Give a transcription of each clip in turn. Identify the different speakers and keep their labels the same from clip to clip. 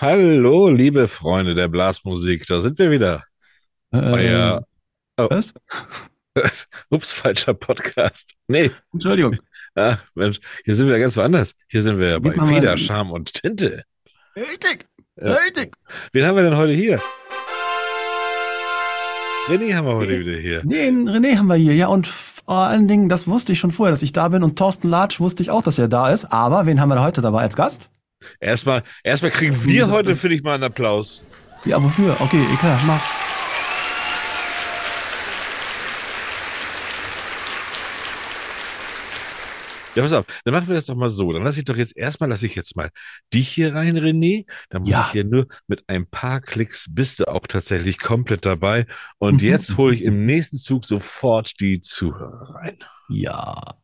Speaker 1: Hallo, liebe Freunde der Blasmusik, da sind wir wieder.
Speaker 2: Äh,
Speaker 1: Euer, oh,
Speaker 2: was?
Speaker 1: ups, falscher Podcast. Nee,
Speaker 2: Entschuldigung.
Speaker 1: ah, Mensch, hier sind wir ganz woanders. Hier sind wir bei
Speaker 2: Gib mal-
Speaker 1: Feder, Charme und Tinte.
Speaker 2: Richtig,
Speaker 1: Ja.
Speaker 2: richtig.
Speaker 1: Wen haben wir denn heute hier? René haben wir heute wieder hier.
Speaker 2: Den René haben wir hier, ja, und vor allen Dingen, das wusste ich schon vorher, dass ich da bin und Thorsten Latsch wusste ich auch, dass er da ist, aber wen haben wir heute dabei als Gast?
Speaker 1: Erstmal, erstmal kriegen wir
Speaker 2: Das-
Speaker 1: heute, finde ich, mal einen Applaus.
Speaker 2: Ja, wofür? Okay, klar, mach.
Speaker 1: Ja, pass auf, dann machen wir das doch mal so. Dann lasse ich doch jetzt erstmal, lasse ich jetzt mal dich hier rein, René. Dann muss
Speaker 2: Ja.
Speaker 1: ich hier nur mit ein paar Klicks bist du auch tatsächlich komplett dabei. Und
Speaker 2: Mhm.
Speaker 1: jetzt hole ich im nächsten Zug sofort die Zuhörer rein.
Speaker 2: Ja.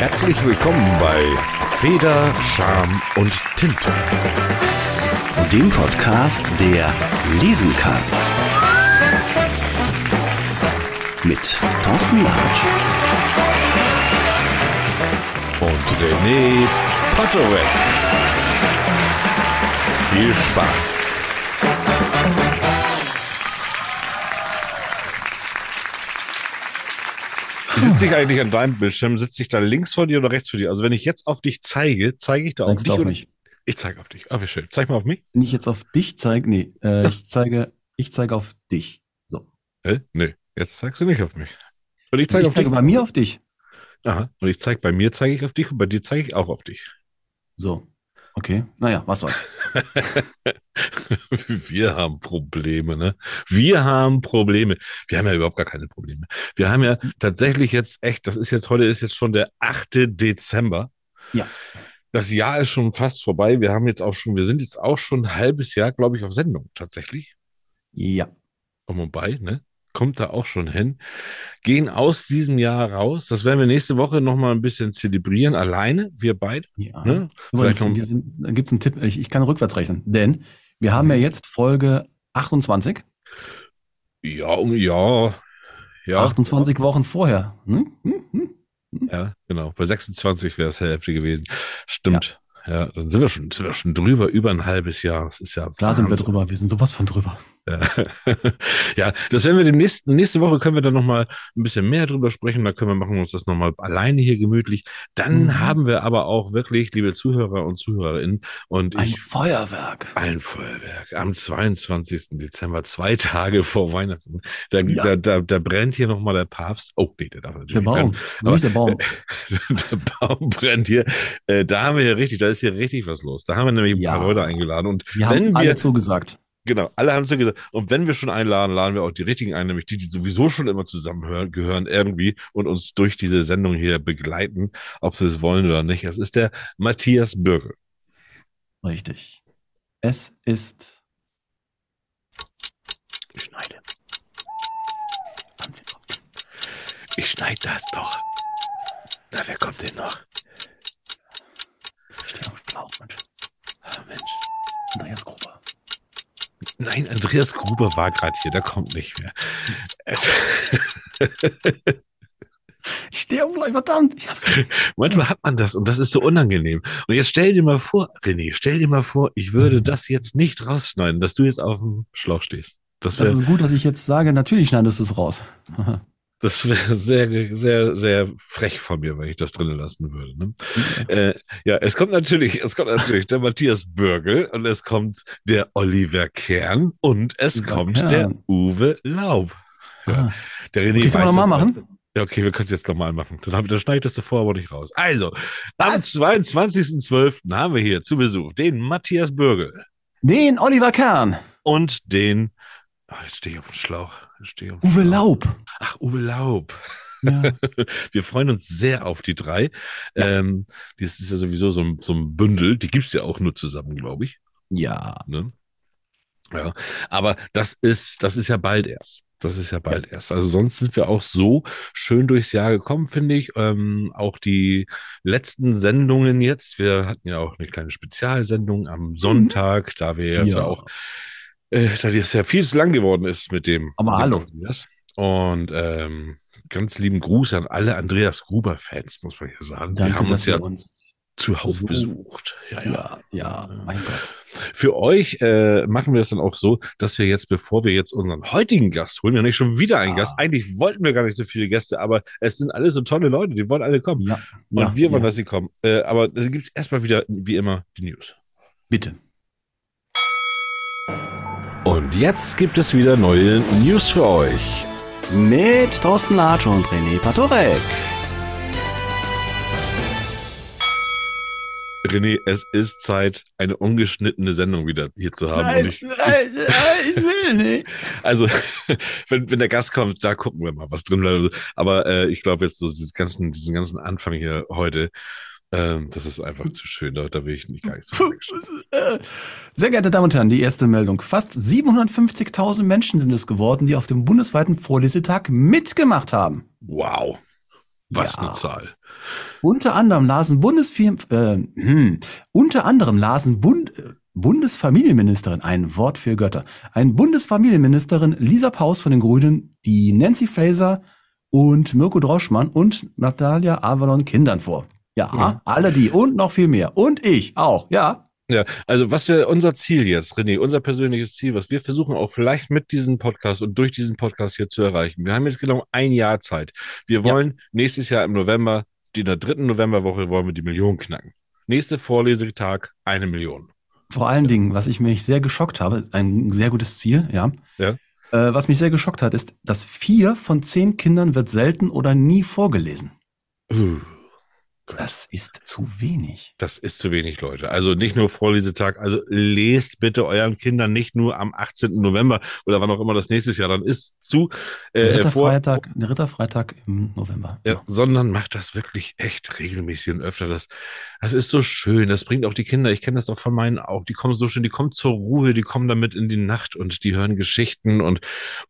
Speaker 1: Herzlich willkommen bei Feder, Charme und Tinte.
Speaker 3: dem Podcast, der lesen kann. Mit Thorsten Latsch.
Speaker 1: Und René Potterweg. Viel Spaß. Sitze ich eigentlich an deinem Bildschirm? Sitze ich da links vor dir oder rechts vor dir? Also wenn ich jetzt auf dich zeige, zeige ich da auf
Speaker 2: Zeigst
Speaker 1: dich
Speaker 2: auf mich.
Speaker 1: Ich zeige auf dich. Ah, wie schön. Zeig mal auf mich.
Speaker 2: Wenn ich jetzt auf dich zeige, nee, äh, ich zeige, ich zeige auf dich. So.
Speaker 1: Hä? Nee, jetzt zeigst du nicht auf mich. Und ich
Speaker 2: Ich
Speaker 1: zeige auf
Speaker 2: zeige
Speaker 1: dich.
Speaker 2: bei mir auf dich.
Speaker 1: Aha. Und ich zeige bei mir zeige ich auf dich und bei dir zeige ich auch auf dich.
Speaker 2: So. Okay. Naja, was soll's.
Speaker 1: Wir haben Probleme, ne? Wir haben Probleme. Wir haben ja überhaupt gar keine Probleme. Wir haben ja tatsächlich jetzt echt, das ist jetzt, heute ist jetzt schon der 8. Dezember.
Speaker 2: Ja.
Speaker 1: Das Jahr ist schon fast vorbei. Wir haben jetzt auch schon, wir sind jetzt auch schon ein halbes Jahr, glaube ich, auf Sendung tatsächlich.
Speaker 2: Ja.
Speaker 1: Um und bei, ne? Kommt da auch schon hin. Gehen aus diesem Jahr raus. Das werden wir nächste Woche nochmal ein bisschen zelebrieren. Alleine, wir beide.
Speaker 2: Ja.
Speaker 1: Ne? Vielleicht noch-
Speaker 2: da gibt's einen Tipp, ich, ich kann rückwärts rechnen, denn wir haben ja
Speaker 1: Mhm.
Speaker 2: jetzt Folge 28,
Speaker 1: Ja, um, ja. Ja.
Speaker 2: 28 Wochen vorher. Hm? Hm? Hm?
Speaker 1: Ja, genau. Bei 26 wäre es Hälfte gewesen. Stimmt. Ja. dann sind wir schon, sind wir schon drüber, über ein halbes Jahr. Das ist ja
Speaker 2: Klar sind wir
Speaker 1: Wahnsinn.
Speaker 2: drüber, wir sind sowas von drüber.
Speaker 1: Ja. ja, das werden wir demnächst, nächste Woche können wir dann nochmal ein bisschen mehr drüber sprechen. Da können wir machen uns das nochmal alleine hier gemütlich. Dann
Speaker 2: Mhm.
Speaker 1: haben wir aber auch wirklich, liebe Zuhörer und Zuhörerinnen, und
Speaker 2: Ein
Speaker 1: ich
Speaker 2: Feuerwerk.
Speaker 1: ein Feuerwerk am 22. Dezember, zwei Tage vor Weihnachten. Da,
Speaker 2: Ja.
Speaker 1: da, da, da brennt hier nochmal der Papst. Oh, nee, der darf natürlich
Speaker 2: Der
Speaker 1: nicht brennen.
Speaker 2: Baum. Nicht der Baum.
Speaker 1: der Baum brennt hier. Äh, da haben wir hier richtig, da ist hier richtig was los. Da haben wir nämlich ein
Speaker 2: Ja.
Speaker 1: paar Leute eingeladen. Und
Speaker 2: Wir
Speaker 1: wenn
Speaker 2: haben alle
Speaker 1: wir,
Speaker 2: zugesagt.
Speaker 1: Genau, alle haben so gesagt, und wenn wir schon einladen, laden wir auch die richtigen ein, nämlich die, die sowieso schon immer zusammenhören, gehören irgendwie und uns durch diese Sendung hier begleiten, ob sie es wollen oder nicht. Das ist der Matthias Bürgel.
Speaker 2: Richtig. Es ist.
Speaker 1: Ich schneide. Ich schneide das doch. Na, wer kommt denn noch?
Speaker 2: Ich stehe auf dem Schlauch, Mensch.
Speaker 1: Ah, Mensch.
Speaker 2: Andreas Gruber.
Speaker 1: Nein, Andreas Gruber war gerade hier, der kommt nicht mehr.
Speaker 2: Ich stehe auf verdammt.
Speaker 1: Manchmal hat man das und das ist so unangenehm. Und jetzt stell dir mal vor, René, stell dir mal vor, ich würde das jetzt nicht rausschneiden, dass du jetzt auf dem Schlauch stehst. Das
Speaker 2: Das ist gut, dass ich jetzt sage, natürlich schneidest du es raus.
Speaker 1: das wär sehr, sehr, sehr frech von mir, wenn ich das drinnen lassen würde. Ne? Äh, ja, es kommt natürlich, es kommt natürlich der Matthias Bürgel und es kommt der Oliver Kern und es
Speaker 2: Oliver
Speaker 1: kommt
Speaker 2: Kern.
Speaker 1: der Uwe Laub. Ja,
Speaker 2: Ah.
Speaker 1: der René
Speaker 2: wir
Speaker 1: weiß
Speaker 2: nochmal machen?
Speaker 1: Ja, okay, wir können es jetzt nochmal machen. Dann, hab- dann schneide ich das davor aber nicht raus. Also, am
Speaker 2: Was?
Speaker 1: 22.12. haben wir hier zu Besuch den Matthias Bürgel
Speaker 2: Den Oliver Kern.
Speaker 1: und den, ach, jetzt stehe ich auf dem Schlauch. Auf dem
Speaker 2: Uwe. Laub.
Speaker 1: Ach, Uwe Laub.
Speaker 2: Ja.
Speaker 1: Wir freuen uns sehr auf die drei. Ähm, das ist ja sowieso so ein, so ein Bündel. Die gibt's ja auch nur zusammen, glaube ich.
Speaker 2: ja.
Speaker 1: Ne? Ja, aber das ist, das ist ja bald erst. Das ist ja bald erst. Also sonst sind wir auch so schön durchs Jahr gekommen, finde ich. Ähm, auch die letzten Sendungen jetzt. Wir hatten ja auch eine kleine Spezialsendung am Sonntag, da wir jetzt ja.
Speaker 2: Ja.
Speaker 1: auch, äh, da das ja viel zu lang geworden ist mit dem.
Speaker 2: Aber
Speaker 1: mit
Speaker 2: hallo.
Speaker 1: Andreas. Und ähm, ganz lieben Gruß an alle Andreas Gruber-Fans, muss man hier sagen.
Speaker 2: Danke,
Speaker 1: wir haben uns ja
Speaker 2: wir uns
Speaker 1: zuhauf
Speaker 2: So.
Speaker 1: besucht. Ja, ja.
Speaker 2: Ja, mein Gott.
Speaker 1: Für euch äh, machen wir es dann auch so, dass wir jetzt, bevor wir jetzt unseren heutigen Gast holen, ja nicht schon wieder einen
Speaker 2: Ah.
Speaker 1: Gast. Eigentlich wollten wir gar nicht so viele Gäste, aber es sind alle so tolle Leute, die wollen alle kommen.
Speaker 2: Ja,
Speaker 1: Und
Speaker 2: ja,
Speaker 1: wir wollen, dass sie kommen. Äh, aber da gibt es erstmal wieder, wie immer, die News.
Speaker 2: Bitte.
Speaker 1: Und jetzt gibt es wieder neue News für euch.
Speaker 3: Mit Thorsten Latsch und René Patorek.
Speaker 1: René, es ist Zeit, eine ungeschnittene Sendung wieder hier zu haben. Und ich,
Speaker 2: nein, nein, ich will nicht.
Speaker 1: also, wenn, wenn der Gast kommt, da gucken wir mal, was drin bleibt. Aber äh, ich glaube jetzt so dieses ganzen, diesen ganzen Anfang hier heute, ähm, das ist einfach zu schön. Da, da will ich nicht gar nicht so
Speaker 2: äh, Sehr geehrte Damen und Herren, die erste Meldung. Fast 750.000 Menschen sind es geworden, die auf dem bundesweiten Vorlesetag mitgemacht haben.
Speaker 1: Wow. Was
Speaker 2: Ja.
Speaker 1: eine Zahl.
Speaker 2: Unter anderem lasen Bundesfirm, äh, hm, unter anderem lasen Bund, äh, Bundesfamilienministerin, ein Wort für Götter, ein Bundesfamilienministerin Lisa Paus von den Grünen, die Nancy Fraser und Mirko Droschmann und Natalia Avalon Kindern vor. Ja,
Speaker 1: Ja.
Speaker 2: alle die und noch viel mehr. Und ich auch, ja.
Speaker 1: Ja, also was wir unser Ziel jetzt, René, unser persönliches Ziel, was wir versuchen auch vielleicht mit diesem Podcast und durch diesen Podcast hier zu erreichen. Wir haben jetzt genau ein Jahr Zeit. Wir
Speaker 2: Ja.
Speaker 1: wollen nächstes Jahr im November, in der dritten Novemberwoche wollen wir die Million knacken. Nächste Vorlesetag eine Million.
Speaker 2: Vor allen Dingen, was ich mich sehr geschockt habe, ein sehr gutes Ziel, ja.
Speaker 1: Ja.
Speaker 2: Äh, was mich sehr geschockt hat, ist, dass vier von zehn Kindern wird selten oder nie vorgelesen.
Speaker 1: Uh,
Speaker 2: Das ist zu wenig.
Speaker 1: das ist zu wenig, Leute. Also nicht nur Vorlesetag, also lest bitte euren Kindern nicht nur am 18. November oder wann auch immer das nächstes Jahr dann ist zu äh, vor,
Speaker 2: Ritterfreitag, der Ritterfreitag im November.
Speaker 1: Ja, sondern macht das wirklich echt regelmäßig und öfter. Das, das ist so schön. Das bringt auch die Kinder. Ich kenne das doch von meinen auch. Die kommen so schön, die kommen zur Ruhe, die kommen damit in die Nacht und die hören Geschichten und,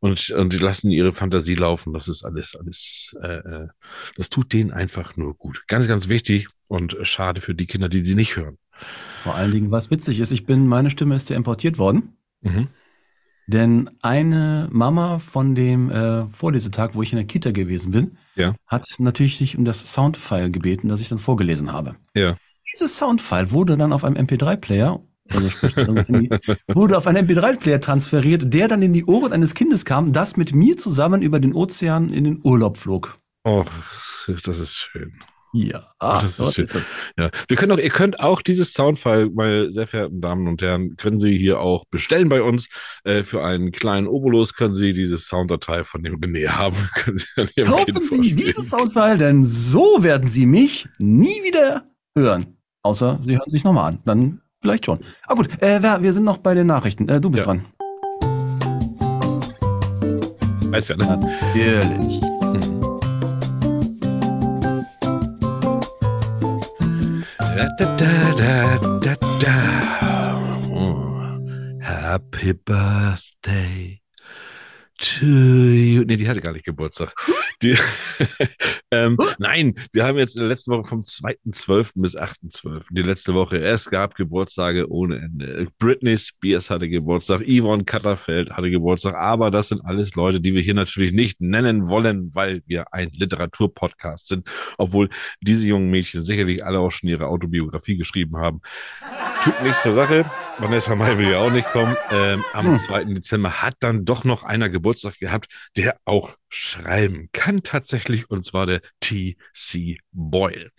Speaker 1: und, und die lassen ihre Fantasie laufen. Das ist alles, alles, äh, äh, das tut denen einfach nur gut. Ganz, ganz wichtig und schade für die Kinder, die sie nicht hören.
Speaker 2: Vor allen Dingen, was witzig ist, ich bin, meine Stimme ist ja importiert worden.
Speaker 1: Mhm.
Speaker 2: Denn eine Mama von dem äh, Vorlesetag, wo ich in der Kita gewesen bin,
Speaker 1: Ja.
Speaker 2: hat natürlich sich um das Soundfile gebeten, das ich dann vorgelesen habe.
Speaker 1: Ja.
Speaker 2: Dieses Soundfile wurde dann auf einem MP3-Player, also sprich, wurde auf einen MP3-Player transferiert, der dann in die Ohren eines Kindes kam, das mit mir zusammen über den Ozean in den Urlaub flog.
Speaker 1: Oh, das ist schön.
Speaker 2: Ja,
Speaker 1: Ach, das ist schön.
Speaker 2: das.
Speaker 1: Ja, wir können auch, ihr könnt auch dieses Soundfile, meine sehr verehrten Damen und Herren, können Sie hier auch bestellen bei uns. Äh, für einen kleinen Obolus können Sie diese Sounddatei von dem René haben. Sie
Speaker 2: Kaufen Sie dieses Soundfile, denn so werden Sie mich nie wieder hören. Außer Sie hören sich nochmal an. Dann vielleicht schon. Ah gut, äh, wir sind noch bei den Nachrichten. Äh, du bist
Speaker 1: Ja.
Speaker 2: dran.
Speaker 1: Weiß ja, ne?
Speaker 2: Natürlich.
Speaker 1: Da, da, da, da, da, da. Oh. Happy Birthday. Nee, die hatte gar nicht Geburtstag. Die, ähm, nein, wir haben jetzt in der letzten Woche vom 2.12. bis 8.12. Die letzte Woche. Es gab Geburtstage ohne Ende. Britney Spears hatte Geburtstag, Yvonne Katterfeld hatte Geburtstag, aber das sind alles Leute, die wir hier natürlich nicht nennen wollen, weil wir ein Literaturpodcast sind, obwohl diese jungen Mädchen sicherlich alle auch schon ihre Autobiografie geschrieben haben. Tut nichts zur Sache. Vanessa Mai will ja auch nicht kommen. Ähm, am
Speaker 2: Hm.
Speaker 1: 2. Dezember hat dann doch noch einer Geburtstag gehabt, der auch schreiben kann tatsächlich, und zwar der T.C. Boyle.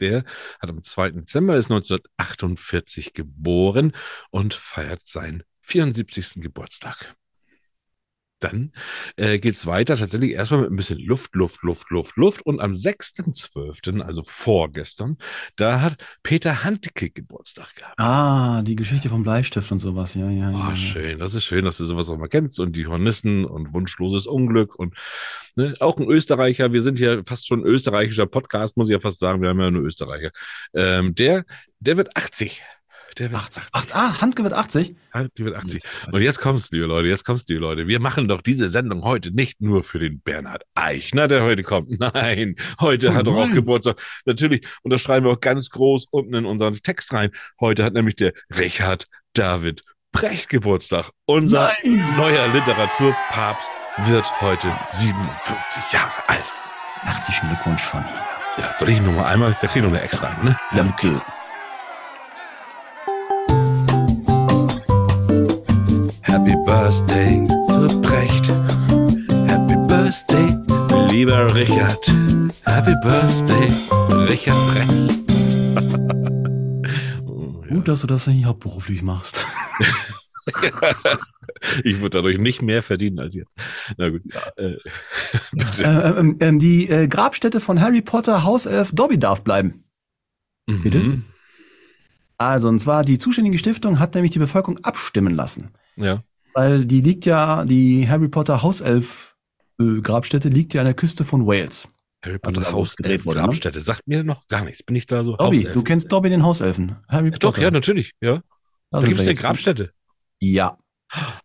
Speaker 1: Der hat am 2. Dezember, ist 1948 geboren und feiert seinen 74. Geburtstag. Dann äh, geht's weiter, tatsächlich erstmal mit ein bisschen Luft, Luft, Luft, Luft, Luft. Und am 6.12., also vorgestern, da hat Peter Handke Geburtstag gehabt.
Speaker 2: Ah, die Geschichte vom Bleistift und sowas. Ja, ja, ja.
Speaker 1: Oh,
Speaker 2: ja.
Speaker 1: schön, das ist schön, dass du sowas auch mal kennst. Und die Hornissen und wunschloses Unglück und ne, auch ein Österreicher. Wir sind hier fast schon ein österreichischer Podcast, muss ich ja fast sagen. Wir haben ja nur Österreicher. Ähm, der, der wird 80. Der wird
Speaker 2: 80. Ach, ah, Handke wird 80.
Speaker 1: Ah, Die wird 80. Und jetzt kommt's, liebe Leute, jetzt kommt's, liebe Leute. Wir machen doch diese Sendung heute nicht nur für den Bernhard Eichner, der heute kommt. Nein, heute
Speaker 2: Oh
Speaker 1: hat er auch. Geburtstag. Natürlich, und das schreiben wir auch ganz groß unten in unseren Text rein. Heute hat nämlich der Richard David Brecht Geburtstag. Unser
Speaker 2: Nein.
Speaker 1: neuer Literaturpapst wird heute 57 Jahre alt.
Speaker 2: Herzlichen Glückwunsch von hier.
Speaker 1: Ja, soll ich noch mal einmal, da krieg ich noch eine extra, ne?
Speaker 2: Ja, okay.
Speaker 1: Happy Birthday zu Brecht. Happy Birthday, lieber Richard. Happy Birthday, Richard Brecht. Oh, ja.
Speaker 2: Gut, dass du das nicht hauptberuflich machst.
Speaker 1: Ich würde dadurch nicht mehr verdienen als jetzt. Na gut. Äh, bitte.
Speaker 2: Äh, ähm, ähm, die äh, Grabstätte von Harry Potter Hauself Dobby darf bleiben. bitte?
Speaker 1: Mhm.
Speaker 2: Also, und zwar die zuständige Stiftung hat nämlich die Bevölkerung abstimmen lassen.
Speaker 1: Ja.
Speaker 2: Weil die liegt ja, die Harry Potter Hauself äh, Grabstätte liegt ja an der Küste von Wales.
Speaker 1: Harry
Speaker 2: Also
Speaker 1: Potter
Speaker 2: da, wo es
Speaker 1: Haus
Speaker 2: gedreht wurde, ne?
Speaker 1: Grabstätte. Sagt mir noch gar nichts. Bin ich da so
Speaker 2: Dobby,
Speaker 1: Hauself?
Speaker 2: du kennst Dobby den Hauselfen. Harry
Speaker 1: Ja, Doch, ja, natürlich. Ja. Da
Speaker 2: Also
Speaker 1: gibt es eine Grabstätte.
Speaker 2: Ja.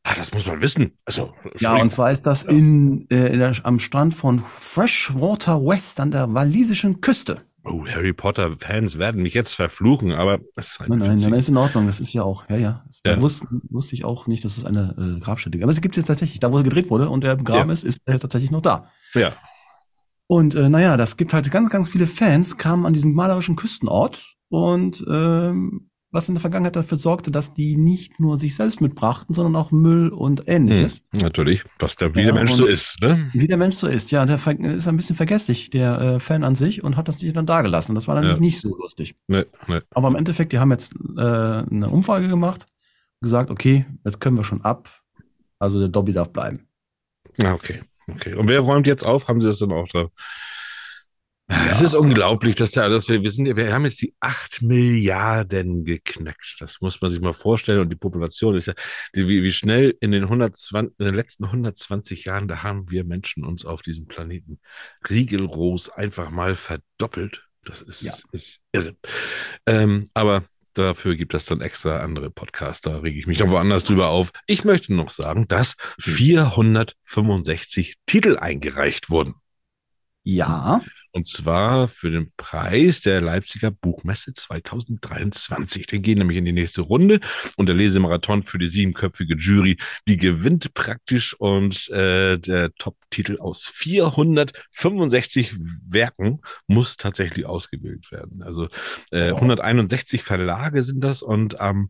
Speaker 1: Ah, das muss man wissen. Also,
Speaker 2: Ja, und zwar ist das in, äh, in der, am Strand von Freshwater West an der walisischen Küste.
Speaker 1: Oh, Harry Potter-Fans werden mich jetzt verfluchen, aber es ist halt
Speaker 2: Nein, nein, nein, ist in Ordnung. Das ist ja auch, ja, ja.
Speaker 1: Ja.
Speaker 2: Wusste, wusste ich auch nicht, dass es eine äh, Grabstätte gibt. Aber es gibt es jetzt tatsächlich. Da, wo er gedreht wurde und er begraben
Speaker 1: Ja.
Speaker 2: ist, ist er tatsächlich noch da.
Speaker 1: Ja.
Speaker 2: Und äh, naja, das gibt halt ganz, ganz viele Fans, kamen an diesen malerischen Küstenort und ähm, was in der Vergangenheit dafür sorgte, dass die nicht nur sich selbst mitbrachten, sondern auch Müll und ähnliches.
Speaker 1: Hm, natürlich, was der wie
Speaker 2: Ja,
Speaker 1: der Mensch so ist, ne?
Speaker 2: Wie der Mensch so ist, ja, der ist ein bisschen vergesslich, der äh, Fan an sich, und hat das nicht dann dagelassen. Das war dann
Speaker 1: Ja.
Speaker 2: nicht so lustig.
Speaker 1: Ne, ne.
Speaker 2: Aber im Endeffekt, die haben jetzt äh, eine Umfrage gemacht, gesagt, okay, jetzt können wir schon ab. Also der Dobby darf bleiben.
Speaker 1: Ah, okay. Okay. Und wer räumt jetzt auf? Haben Sie das dann auch da? Es ist unglaublich, dass da alles, wir, wir sind, wir haben jetzt die 8 Milliarden geknackt. Das muss man sich mal vorstellen. Und die Population ist ja, die, wie, wie schnell in den 120, in den letzten 120 Jahren, da haben wir Menschen uns auf diesem Planeten riegelros einfach mal verdoppelt. Das ist,
Speaker 2: Ja.
Speaker 1: ist irre. Ähm, aber dafür gibt es dann extra andere Podcasts. Da rege ich mich dann woanders drüber auf. Ich möchte noch sagen, dass 465 Titel eingereicht wurden.
Speaker 2: Ja,
Speaker 1: Und zwar für den Preis der Leipziger Buchmesse 2023. Den gehen nämlich in die nächste Runde und der Lesemarathon für die siebenköpfige Jury, die gewinnt praktisch und äh, der Top-Titel aus 465 Werken muss tatsächlich ausgewählt werden. Also äh,
Speaker 2: Wow.
Speaker 1: 161 Verlage sind das und am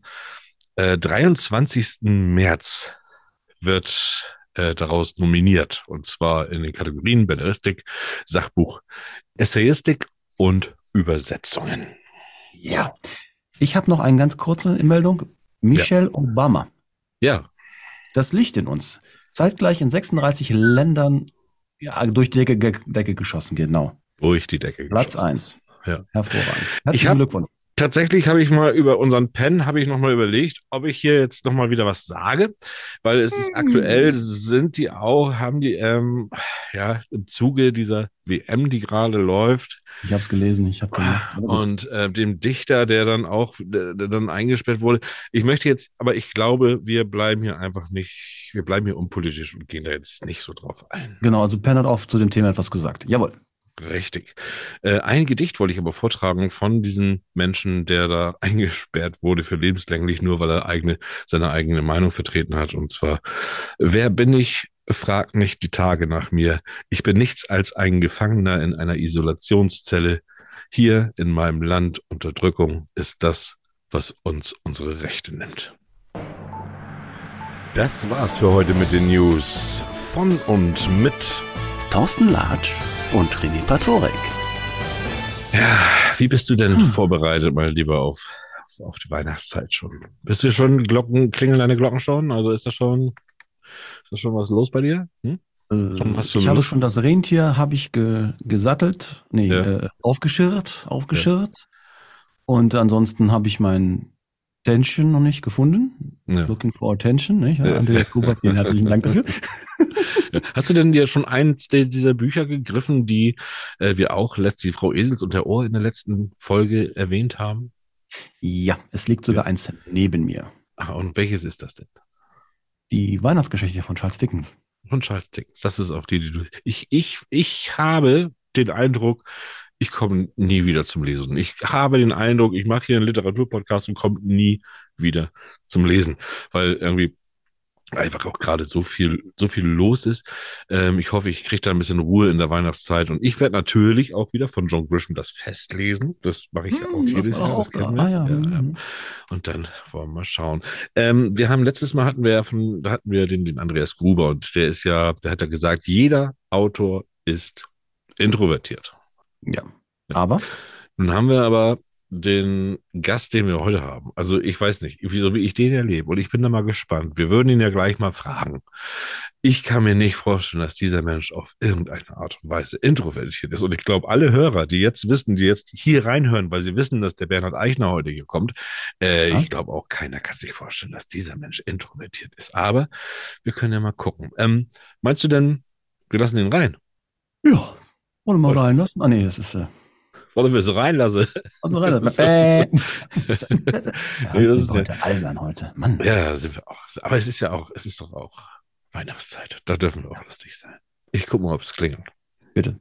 Speaker 1: äh, 23. März wird äh, daraus nominiert. Und zwar in den Kategorien Belletristik, Sachbuch, Essayistik und Übersetzungen.
Speaker 2: ja. Ich habe noch eine ganz kurze Meldung. Michelle Obama.
Speaker 1: Ja,
Speaker 2: Das Licht in uns. Zeitgleich in 36 Ländern ja, durch die Decke, Decke geschossen, genau.
Speaker 1: durch die Decke.
Speaker 2: Platz
Speaker 1: geschossen.
Speaker 2: eins.
Speaker 1: Ja.
Speaker 2: Hervorragend.
Speaker 1: Ich
Speaker 2: Herzlichen
Speaker 1: hab-
Speaker 2: Glückwunsch.
Speaker 1: Tatsächlich habe ich mal über unseren Pen, habe ich nochmal überlegt, ob ich hier jetzt nochmal wieder was sage, weil es ist aktuell, sind die auch, haben die, ähm, ja, im Zuge dieser WM, die gerade läuft,
Speaker 2: Ich habe es gelesen, ich habe
Speaker 1: und äh, dem Dichter, der dann auch, der, der dann eingesperrt wurde. Ich möchte jetzt, aber ich glaube, wir bleiben hier einfach nicht, wir bleiben hier unpolitisch und gehen da jetzt nicht so drauf ein.
Speaker 2: Genau, also Penn hat auch zu dem Thema etwas gesagt. Jawohl.
Speaker 1: Richtig. Äh, ein Gedicht wollte ich aber vortragen von diesem Menschen, der da eingesperrt wurde für lebenslänglich, nur weil er eigene, seine eigene Meinung vertreten hat. Und zwar, wer bin ich? Fragt nicht die Tage nach mir. Ich bin nichts als ein Gefangener in einer Isolationszelle. Hier in meinem Land Unterdrückung ist das, was uns unsere Rechte nimmt. Das war's für heute mit den News von und mit
Speaker 3: Thorsten Latsch und René Patorek.
Speaker 1: Ja, wie bist du denn
Speaker 2: Hm.
Speaker 1: vorbereitet, mein Lieber, auf, auf, die Weihnachtszeit schon? Bist du schon Glocken, klingeln deine Glocken schon? Also ist da schon, ist da schon was los bei dir? Hm?
Speaker 2: Äh, ich habe schon das Rentier habe ich ge, gesattelt, nee,
Speaker 1: Ja.
Speaker 2: äh, aufgeschirrt, aufgeschirrt. Und ansonsten habe ich mein Tension noch nicht gefunden.
Speaker 1: Ja.
Speaker 2: Looking for attention, nicht? Ja,
Speaker 1: Ja.
Speaker 2: Andreas Kubert, vielen herzlichen Dank dafür.
Speaker 1: Hast du denn dir schon eins dieser Bücher gegriffen, die äh, wir auch letzte, die Frau Esels und der Ohr in der letzten Folge erwähnt haben?
Speaker 2: Ja, es liegt sogar eins neben mir.
Speaker 1: Ah, und welches ist das denn?
Speaker 2: Die Weihnachtsgeschichte von Charles Dickens.
Speaker 1: Von Charles Dickens. Das ist auch die, die du. Ich, ich, ich habe den Eindruck, ich komme nie wieder zum Lesen. Ich habe den Eindruck, ich mache hier einen Literaturpodcast und komme nie wieder zum Lesen. Weil irgendwie, einfach auch gerade so viel, so viel los ist. Ähm, ich hoffe, ich kriege da ein bisschen Ruhe in der Weihnachtszeit. Und ich werde natürlich auch wieder von John Grisham das Fest lesen. Das mache ich ja auch
Speaker 2: Hm,
Speaker 1: jedes Jahr.
Speaker 2: auch. Ah, ja.
Speaker 1: Ja, ja.
Speaker 2: mhm.
Speaker 1: Und dann wollen wir mal schauen. Ähm, wir haben letztes Mal hatten wir ja von, da hatten wir den, den Andreas Gruber und der ist ja, der hat ja gesagt, jeder Autor ist introvertiert.
Speaker 2: ja. Aber
Speaker 1: Nun haben wir aber den Gast, den wir heute haben. Also ich weiß nicht, wie, so wie ich den erlebe. Und ich bin da mal gespannt. Wir würden ihn ja gleich mal fragen. Ich kann mir nicht vorstellen, dass dieser Mensch auf irgendeine Art und Weise introvertiert ist. Und ich glaube, alle Hörer, die jetzt wissen, die jetzt hier reinhören, weil sie wissen, dass der Bernhard Eichner heute hier kommt, äh,
Speaker 2: Ja.
Speaker 1: ich glaube auch keiner kann sich vorstellen, dass dieser Mensch introvertiert ist. Aber wir können ja mal gucken. Ähm, meinst du denn, wir lassen ihn rein?
Speaker 2: ja, wollen wir mal reinlassen? Ah nee, das ist äh,
Speaker 1: Wollen wir es reinlassen?
Speaker 2: also rein.
Speaker 1: Nee, das
Speaker 2: sind
Speaker 1: ist
Speaker 2: heute albern heute. Mann.
Speaker 1: Ja, sind wir auch. Aber es ist ja auch, es ist doch auch Weihnachtszeit. Da dürfen wir auch lustig sein. Ich gucke mal, ob es klingelt.
Speaker 2: Bitte.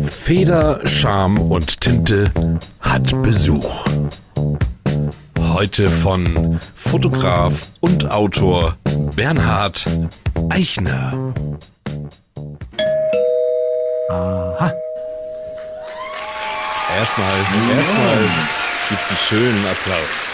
Speaker 1: Feder, Charme und Tinte hat Besuch. Heute von Fotograf und Autor Bernhard Eichner.
Speaker 2: Aha.
Speaker 1: Erstmal, erstmal gibt's einen schönen Applaus.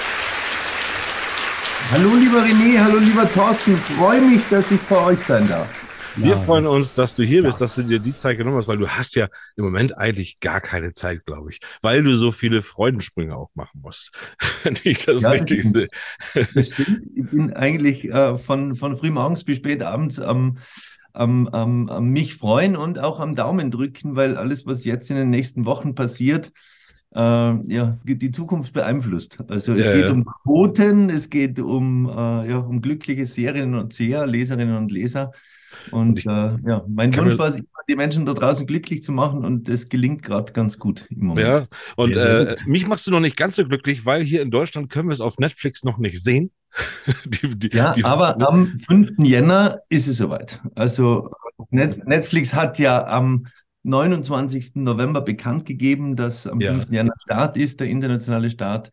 Speaker 4: Hallo lieber René, hallo lieber Thorsten, freue mich, dass ich bei euch sein darf.
Speaker 1: Wir
Speaker 2: Ja,
Speaker 1: freuen
Speaker 2: das-
Speaker 1: uns, dass du hier
Speaker 2: ja.
Speaker 1: bist, dass du dir die Zeit genommen hast, weil du hast ja im Moment eigentlich gar keine Zeit, glaube ich, weil du so viele Freudensprünge auch machen musst. Wenn ich das
Speaker 4: Ja,
Speaker 1: richtig
Speaker 4: das- stimmt. Ich bin eigentlich äh, von, von frühmorgens bis spät abends am, am, am, am mich freuen und auch am Daumen drücken, weil alles, was jetzt in den nächsten Wochen passiert, äh, ja, die Zukunft beeinflusst. Also es
Speaker 1: Ja,
Speaker 4: geht
Speaker 1: ja.
Speaker 4: um Quoten, es geht um, äh, ja, um glückliche Serinnen und Seher, Leserinnen und Leser. Und,
Speaker 1: Und ich
Speaker 4: äh, ja, mein Wunsch war es, immer, die Menschen da draußen glücklich zu machen und das gelingt gerade ganz gut im Moment.
Speaker 1: Ja, und äh, mich machst du noch nicht ganz so glücklich, weil hier in Deutschland können wir es auf Netflix noch nicht sehen. die, die,
Speaker 4: Ja,
Speaker 1: die,
Speaker 4: aber am 5. Jänner ist es soweit. Also Net Netflix hat ja am 29. November bekannt gegeben, dass am
Speaker 1: Ja.
Speaker 4: 5. Jänner Start ist, der internationale Start.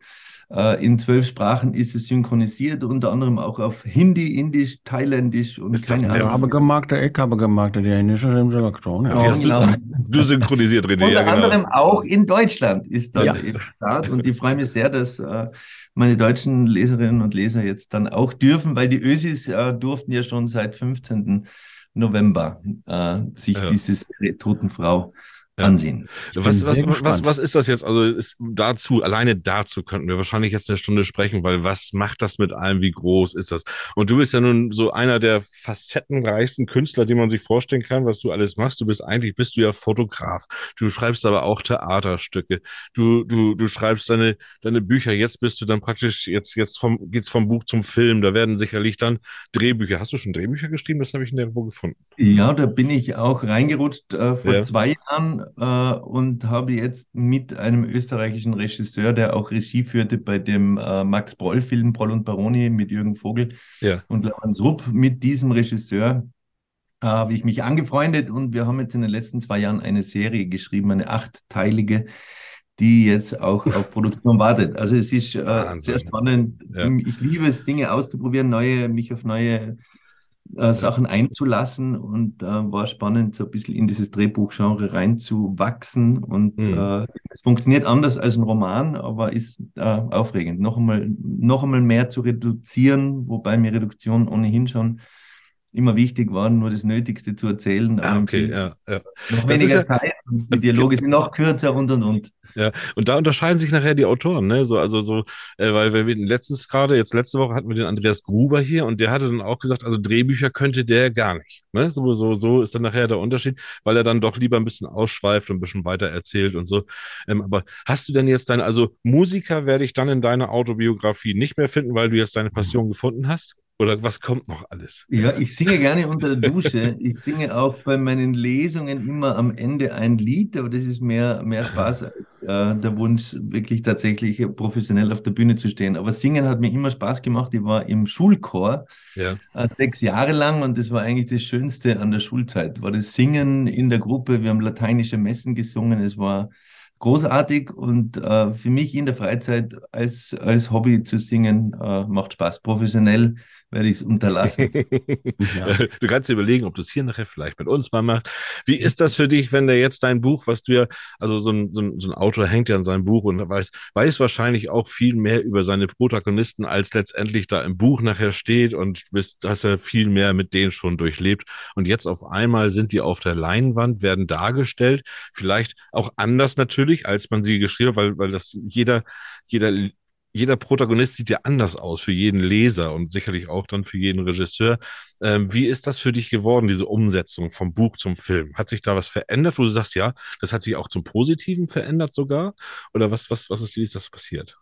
Speaker 4: Äh, In zwölf Sprachen ist es synchronisiert, unter anderem auch auf Hindi, Indisch, Thailändisch und
Speaker 1: Ist
Speaker 4: keine
Speaker 1: der-
Speaker 2: Ich
Speaker 4: Ahnung.
Speaker 2: habe gemacht, ich habe gemacht, die indische
Speaker 1: die
Speaker 2: Ja.
Speaker 4: genau.
Speaker 1: du synchronisiert, René, ja,
Speaker 4: Unter
Speaker 1: genau.
Speaker 4: anderem auch in Deutschland ist dann
Speaker 2: Ja.
Speaker 4: der Start. Und ich freue mich sehr, dass äh, meine deutschen Leserinnen und Leser jetzt dann auch dürfen, weil die Ösis äh, durften ja schon seit 15. November äh, sich
Speaker 1: Ja.
Speaker 4: diese Totenfrau. Ansehen.
Speaker 1: Was, was, was, was ist das jetzt? Also ist dazu, alleine dazu könnten wir wahrscheinlich jetzt eine Stunde sprechen, weil was macht das mit allem? Wie groß ist das? Und du bist ja nun so einer der facettenreichsten Künstler, die man sich vorstellen kann, was du alles machst. Du bist eigentlich, bist du ja Fotograf. Du schreibst aber auch Theaterstücke. Du, du, du schreibst deine, deine Bücher. Jetzt bist du dann praktisch, jetzt, jetzt vom, geht's vom Buch zum Film. Da werden sicherlich dann Drehbücher. Hast du schon Drehbücher geschrieben? Das habe ich nirgendwo gefunden.
Speaker 4: Ja, da bin ich auch reingerutscht äh, vor
Speaker 1: Ja.
Speaker 4: zwei Jahren äh, und habe jetzt mit einem österreichischen Regisseur, der auch Regie führte bei dem äh, Max Broll-Film Broll und Baroni mit Jürgen Vogel
Speaker 1: Ja.
Speaker 4: und Laurens Rupp, mit diesem Regisseur äh, habe ich mich angefreundet und wir haben jetzt in den letzten zwei Jahren eine Serie geschrieben, eine achtteilige, die jetzt auch auf Produktion wartet. Also es ist äh, sehr spannend.
Speaker 1: Ja.
Speaker 4: Ich liebe es, Dinge auszuprobieren, neue, mich auf neue äh, Sachen einzulassen und äh, war spannend, so ein bisschen in dieses Drehbuchgenre reinzuwachsen. Und
Speaker 1: Mhm.
Speaker 4: äh, es funktioniert anders als ein Roman, aber ist äh, aufregend. Noch einmal, noch einmal mehr zu reduzieren, wobei mir Reduktion ohnehin schon immer wichtig war, nur das Nötigste zu erzählen.
Speaker 1: Ah, okay, ja, ja.
Speaker 4: noch
Speaker 1: Das
Speaker 4: weniger
Speaker 1: ja-
Speaker 4: Zeit und die Dialoge sind noch kürzer und und und.
Speaker 1: Ja, und da unterscheiden sich nachher die Autoren, ne? So, also so, äh, weil wenn wir letztens gerade, jetzt letzte Woche hatten wir den Andreas Gruber hier und der hatte dann auch gesagt, also Drehbücher könnte der gar nicht. Ne? So, so, so ist dann nachher der Unterschied, weil er dann doch lieber ein bisschen ausschweift und ein bisschen weiter erzählt und so. Ähm, aber hast du denn jetzt deine, also Musiker werde ich dann in deiner Autobiografie nicht mehr finden, weil du jetzt deine Passion gefunden hast? Oder was kommt noch alles?
Speaker 4: Ja, ich singe gerne unter der Dusche. Ich singe auch bei meinen Lesungen immer am Ende ein Lied, aber das ist mehr, mehr Spaß als äh, der Wunsch, wirklich tatsächlich professionell auf der Bühne zu stehen. Aber Singen hat mir immer Spaß gemacht. Ich war im Schulchor
Speaker 1: Ja.
Speaker 4: äh, sechs Jahre lang und das war eigentlich das Schönste an der Schulzeit. War das Singen in der Gruppe. Wir haben lateinische Messen gesungen. Es war großartig und äh, für mich in der Freizeit als, als Hobby zu singen äh, macht Spaß. Professionell werde ich es unterlassen.
Speaker 1: ja. Du kannst dir überlegen, ob du es hier nachher vielleicht mit uns mal machst. Wie ist das für dich, wenn der jetzt dein Buch, was du ja, also so ein, so ein, so ein Autor hängt ja an seinem Buch und weiß, weiß wahrscheinlich auch viel mehr über seine Protagonisten, als letztendlich da im Buch nachher steht und bist, hast ja viel mehr mit denen schon durchlebt. Und jetzt auf einmal sind die auf der Leinwand, werden dargestellt, vielleicht auch anders natürlich, als man sie geschrieben hat, weil, weil das jeder, jeder jeder Protagonist sieht ja anders aus für jeden Leser und sicherlich auch dann für jeden Regisseur. Ähm, wie ist das für dich geworden, diese Umsetzung vom Buch zum Film? Hat sich da was verändert, wo du sagst, ja, das hat sich auch zum Positiven verändert sogar? Oder was, was, was ist, wie ist das passiert?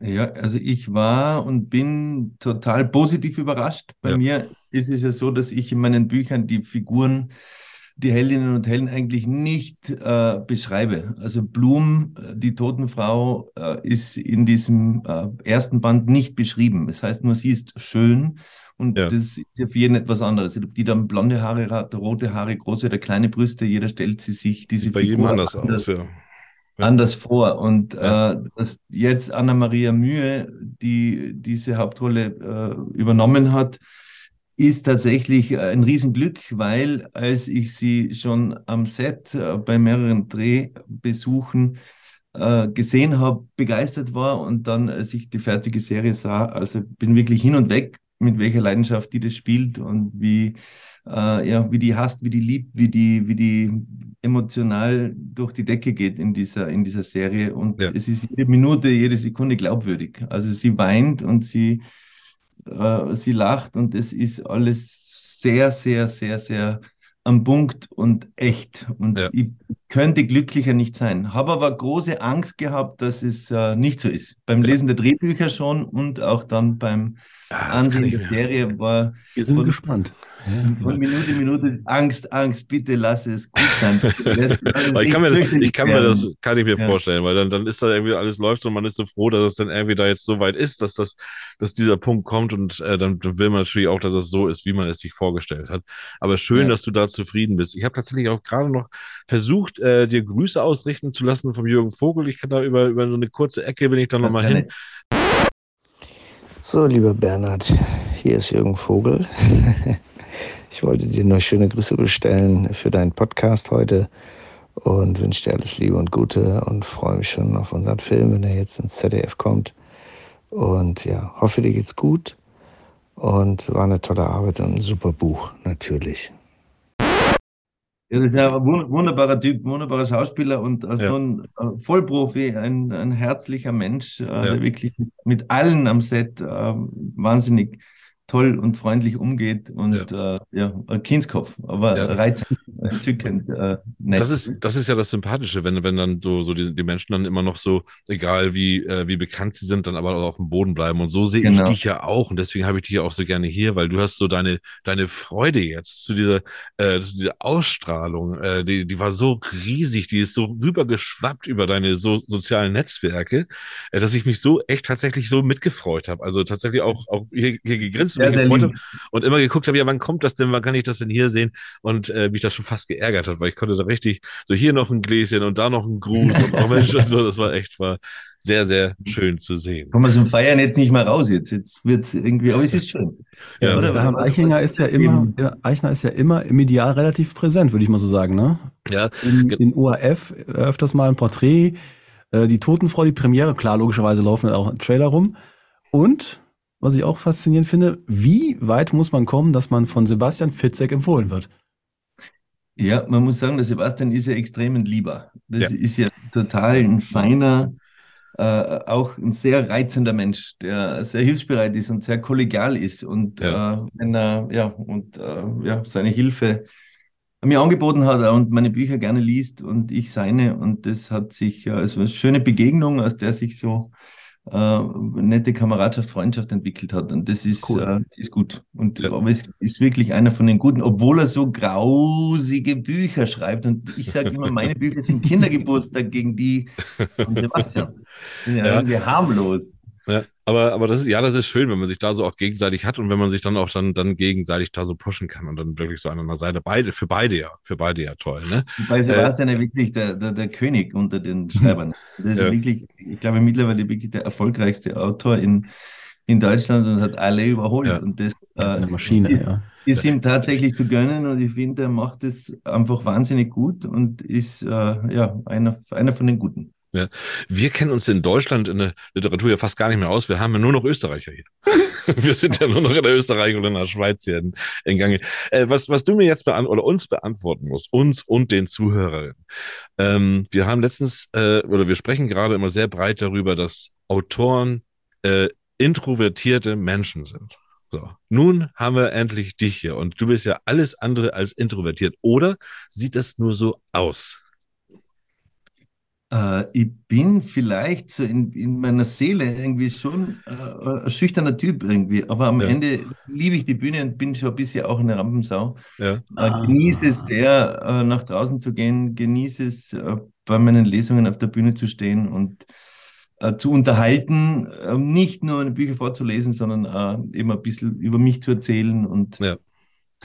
Speaker 4: Ja, also ich war und bin total positiv überrascht. Bei ja. mir ist es ja so, dass ich in meinen Büchern die Figuren die Heldinnen und Helden eigentlich nicht äh, beschreibe. Also Blum, äh, die Totenfrau, äh, ist in diesem äh, ersten Band nicht beschrieben. Das heißt nur, sie ist schön und ja. das ist ja für jeden etwas anderes. Ob die dann blonde Haare hat, rote Haare, große oder kleine Brüste, jeder stellt sie sich diese
Speaker 1: Sieht bei Figur jedem anders, anders aus, ja.
Speaker 4: Anders vor. Und ja. äh, dass jetzt Anna-Maria Mühe, die diese Hauptrolle äh, übernommen hat, ist tatsächlich ein Riesenglück, weil als ich sie schon am Set äh, bei mehreren Drehbesuchen äh, gesehen habe, begeistert war und dann, als ich die fertige Serie sah, also bin wirklich hin und weg, mit welcher Leidenschaft die das spielt und wie, äh, ja, wie die hasst, wie die liebt, wie die, wie die emotional durch die Decke geht in dieser, in dieser Serie. Und ja. es ist jede Minute, jede Sekunde glaubwürdig. Also sie weint und sie äh, sie lacht und es ist alles sehr, sehr, sehr, sehr am Punkt und echt. Und ja. ich könnte glücklicher nicht sein. Habe aber große Angst gehabt, dass es äh, nicht so ist. Beim Lesen der Drehbücher schon und auch dann beim ja, Ansehen der Serie war.
Speaker 2: Wir sind von, gespannt.
Speaker 4: Von Minute Minute Angst, Angst, bitte lass es gut sein.
Speaker 1: ich kann mir das, ich kann mir das kann ich mir ja. vorstellen, weil dann, dann ist da irgendwie alles läuft und man ist so froh, dass es dann irgendwie da jetzt so weit ist, dass das, dass dieser Punkt kommt und äh, dann, dann, will man natürlich auch, dass es so ist, wie man es sich vorgestellt hat. Aber schön, ja. dass du da zufrieden bist. Ich habe tatsächlich auch gerade noch versucht, äh, dir Grüße ausrichten zu lassen vom Jürgen Vogel. Ich kann da über, über so eine kurze Ecke, bin ich da nochmal hin.
Speaker 5: So, lieber Bernhard, hier ist Jürgen Vogel. Ich wollte dir nur schöne Grüße bestellen für deinen Podcast heute und wünsche dir alles Liebe und Gute und freue mich schon auf unseren Film, wenn er jetzt ins ZDF kommt. Und ja, hoffe, dir geht's gut und war eine tolle Arbeit und ein super Buch, natürlich.
Speaker 4: Ja, das ist ja ein wunderbarer Typ, wunderbarer Schauspieler und ja. so ein äh, Vollprofi, ein, ein herzlicher Mensch, äh, ja. der wirklich mit allen am Set äh, wahnsinnig toll und freundlich umgeht und ja, äh, ja ein Kindskopf, aber ja. reizend, entzückend. Äh,
Speaker 1: das ist das ist ja das Sympathische, wenn wenn dann so so die, die Menschen dann immer noch so egal wie äh, wie bekannt sie sind, dann aber auf dem Boden bleiben und so sehe genau. ich dich ja auch und deswegen habe ich dich ja auch so gerne hier, weil du hast so deine deine Freude jetzt zu dieser äh, zu dieser Ausstrahlung, äh, die die war so riesig, die ist so rübergeschwappt über deine so sozialen Netzwerke, äh, dass ich mich so echt tatsächlich so mitgefreut habe. Also tatsächlich auch auch hier, hier gegrinst sehr, sehr lieb. und immer geguckt habe, ja, wann kommt das denn, wann kann ich das denn hier sehen? Und äh, mich das schon fast geärgert hat, weil ich konnte da richtig so hier noch ein Gläschen und da noch ein Gruß und auch Mensch und so, das war echt, war sehr, sehr schön zu sehen.
Speaker 4: Kommen wir zum Feiern jetzt nicht mal raus jetzt. Jetzt wird es irgendwie, aber es ist schön.
Speaker 2: Ja, oder? Ja, Eichinger ist ja immer, ja, Eichner ist ja immer im Ideal relativ präsent, würde ich mal so sagen, ne?
Speaker 1: Ja.
Speaker 2: In, in ORF öfters mal ein Porträt, äh, die Totenfrau, die Premiere, klar, logischerweise laufen auch Trailer rum. Und was ich auch faszinierend finde, wie weit muss man kommen, dass man von Sebastian Fitzek empfohlen wird?
Speaker 4: Ja, man muss sagen, der Sebastian ist ja extrem ein Lieber. Das ja. ist ja total ein feiner, äh, auch ein sehr reizender Mensch, der sehr hilfsbereit ist und sehr kollegial ist und ja. äh, wenn er ja und äh, ja seine Hilfe mir angeboten hat und meine Bücher gerne liest und ich seine und das hat sich also eine schöne Begegnung, aus der sich so äh, nette Kameradschaft, Freundschaft entwickelt hat. Und das ist, cool. äh, ist gut. Und ja. aber es ist wirklich einer von den guten, obwohl er so grausige Bücher schreibt. Und ich sage immer, meine Bücher sind Kindergeburtstag gegen die von Sebastian. Sind ja, ja. irgendwie harmlos.
Speaker 1: Ja, Aber, aber das ist, ja, das ist schön, wenn man sich da so auch gegenseitig hat und wenn man sich dann auch dann, dann gegenseitig da so pushen kann und dann wirklich so an einer Seite. Beide, für beide ja, für beide ja toll, ne?
Speaker 4: Weil Sebastian äh, ja wirklich der, der, der König unter den Schreibern. Das ist ja. wirklich, ich glaube, mittlerweile wirklich der erfolgreichste Autor in, in Deutschland und hat alle überholt.
Speaker 2: Ja.
Speaker 4: Und das,
Speaker 2: das ist eine Maschine,
Speaker 4: ist,
Speaker 2: ja.
Speaker 4: Ist ihm tatsächlich zu gönnen und ich finde, er macht es einfach wahnsinnig gut und ist äh, ja einer, einer von den Guten.
Speaker 1: Ja. Wir kennen uns in Deutschland in der Literatur ja fast gar nicht mehr aus. Wir haben ja nur noch Österreicher hier. Wir sind ja nur noch in der Österreich und in der Schweiz hier in, in Gange. Äh, was, was du mir jetzt oder uns beantworten musst, uns und den Zuhörerinnen. Ähm, wir haben letztens, äh, oder wir sprechen gerade immer sehr breit darüber, dass Autoren äh, introvertierte Menschen sind. So, nun haben wir endlich dich hier und du bist ja alles andere als introvertiert. Oder sieht das nur so aus?
Speaker 4: Äh, ich bin vielleicht so in, in meiner Seele irgendwie schon äh, ein schüchterner Typ irgendwie, aber am ja. Ende liebe ich die Bühne und bin schon ein bisschen auch eine Rampensau. Ja. Äh, genieße es sehr, äh, nach draußen zu gehen, genieße es, äh, bei meinen Lesungen auf der Bühne zu stehen und äh, zu unterhalten, nicht nur Bücher vorzulesen, sondern eben ein bisschen über mich zu erzählen und ja.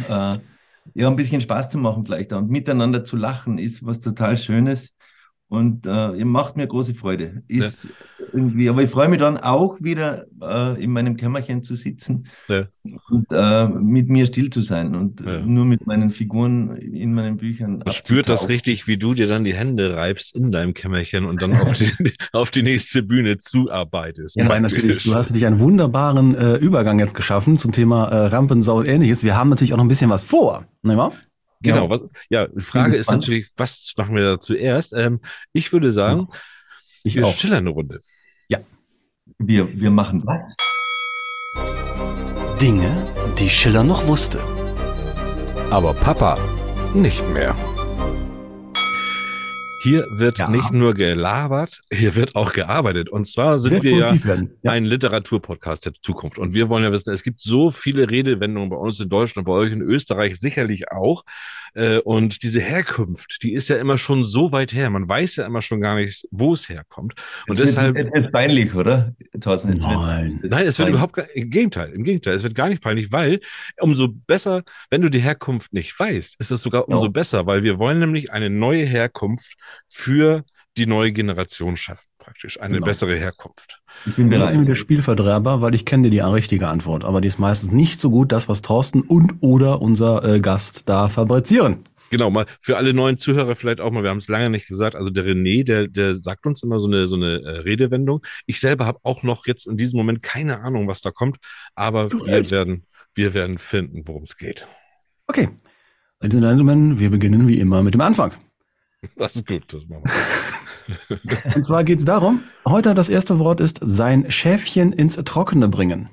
Speaker 4: ja, ein bisschen Spaß zu machen vielleicht und miteinander zu lachen ist was total Schönes. Und äh, macht mir große Freude. Ist ja. irgendwie, aber ich freue mich dann auch wieder äh, in meinem Kämmerchen zu sitzen ja. und äh, mit mir still zu sein und ja. nur mit meinen Figuren in meinen Büchern.
Speaker 1: Man spürt das richtig, wie du dir dann die Hände reibst in deinem Kämmerchen und dann auf die, auf die nächste Bühne zuarbeitest.
Speaker 2: Ja, Wobei natürlich, du hast dich einen wunderbaren äh, Übergang jetzt geschaffen zum Thema äh, Rampensau und ähnliches. Wir haben natürlich auch noch ein bisschen was vor. Nicht wahr?
Speaker 1: Genau, ja, was, ja die Frage ist natürlich, was machen wir da zuerst? Ähm, ich würde sagen, ich wir auch. schillern eine Runde.
Speaker 4: Ja. Wir, wir machen was?
Speaker 3: Dinge, die Schiller noch wusste. Aber Papa nicht mehr.
Speaker 1: Hier wird ja. nicht nur gelabert, hier wird auch gearbeitet. Und zwar sind wir ja, ja, ein Literaturpodcast der Zukunft. Und wir wollen ja wissen, es gibt so viele Redewendungen bei uns in Deutschland, bei euch in Österreich sicherlich auch. Äh, und diese Herkunft, die ist ja immer schon so weit her. Man weiß ja immer schon gar nicht, wo es herkommt. Und
Speaker 4: es
Speaker 1: deshalb.
Speaker 4: Wird, es wird peinlich, oder?
Speaker 1: Thorsten, Nein. Nein, es wird überhaupt gar, im Gegenteil, im Gegenteil. Es wird gar nicht peinlich, weil umso besser, wenn du die Herkunft nicht weißt, ist es sogar umso no. besser, weil wir wollen nämlich eine neue Herkunft für die neue Generation schaffen, praktisch. Eine genau. bessere Herkunft.
Speaker 2: Ich bin bereit. der Spielverderber, weil ich kenne die richtige Antwort, aber die ist meistens nicht so gut, das, was Thorsten und oder unser äh, Gast da fabrizieren.
Speaker 1: Genau, mal für alle neuen Zuhörer vielleicht auch mal, wir haben es lange nicht gesagt, also der René, der, der sagt uns immer so eine, so eine äh, Redewendung. Ich selber habe auch noch jetzt in diesem Moment keine Ahnung, was da kommt, aber wir werden, wir werden finden, worum es geht.
Speaker 2: Okay. Ladies and Gentlemen, wir beginnen wie immer mit dem Anfang.
Speaker 1: Das ist gut, das machen wir.
Speaker 2: Und zwar geht es darum, heute das erste Wort ist sein Schäfchen ins Trockene bringen.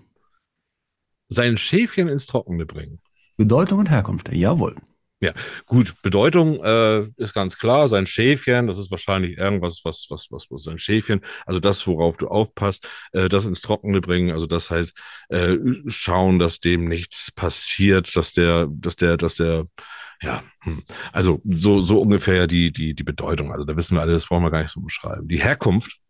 Speaker 1: Sein Schäfchen ins Trockene bringen.
Speaker 2: Bedeutung und Herkunft, jawohl.
Speaker 1: Ja, gut, Bedeutung äh, ist ganz klar. Sein Schäfchen, das ist wahrscheinlich irgendwas, was, was, was, was sein Schäfchen, also das, worauf du aufpasst, äh, das ins Trockene bringen, also das halt äh, schauen, dass dem nichts passiert, dass der, dass der, dass der ja, hm. also so, so ungefähr die, die, die Bedeutung. Also da wissen wir alle, das brauchen wir gar nicht so beschreiben. Die Herkunft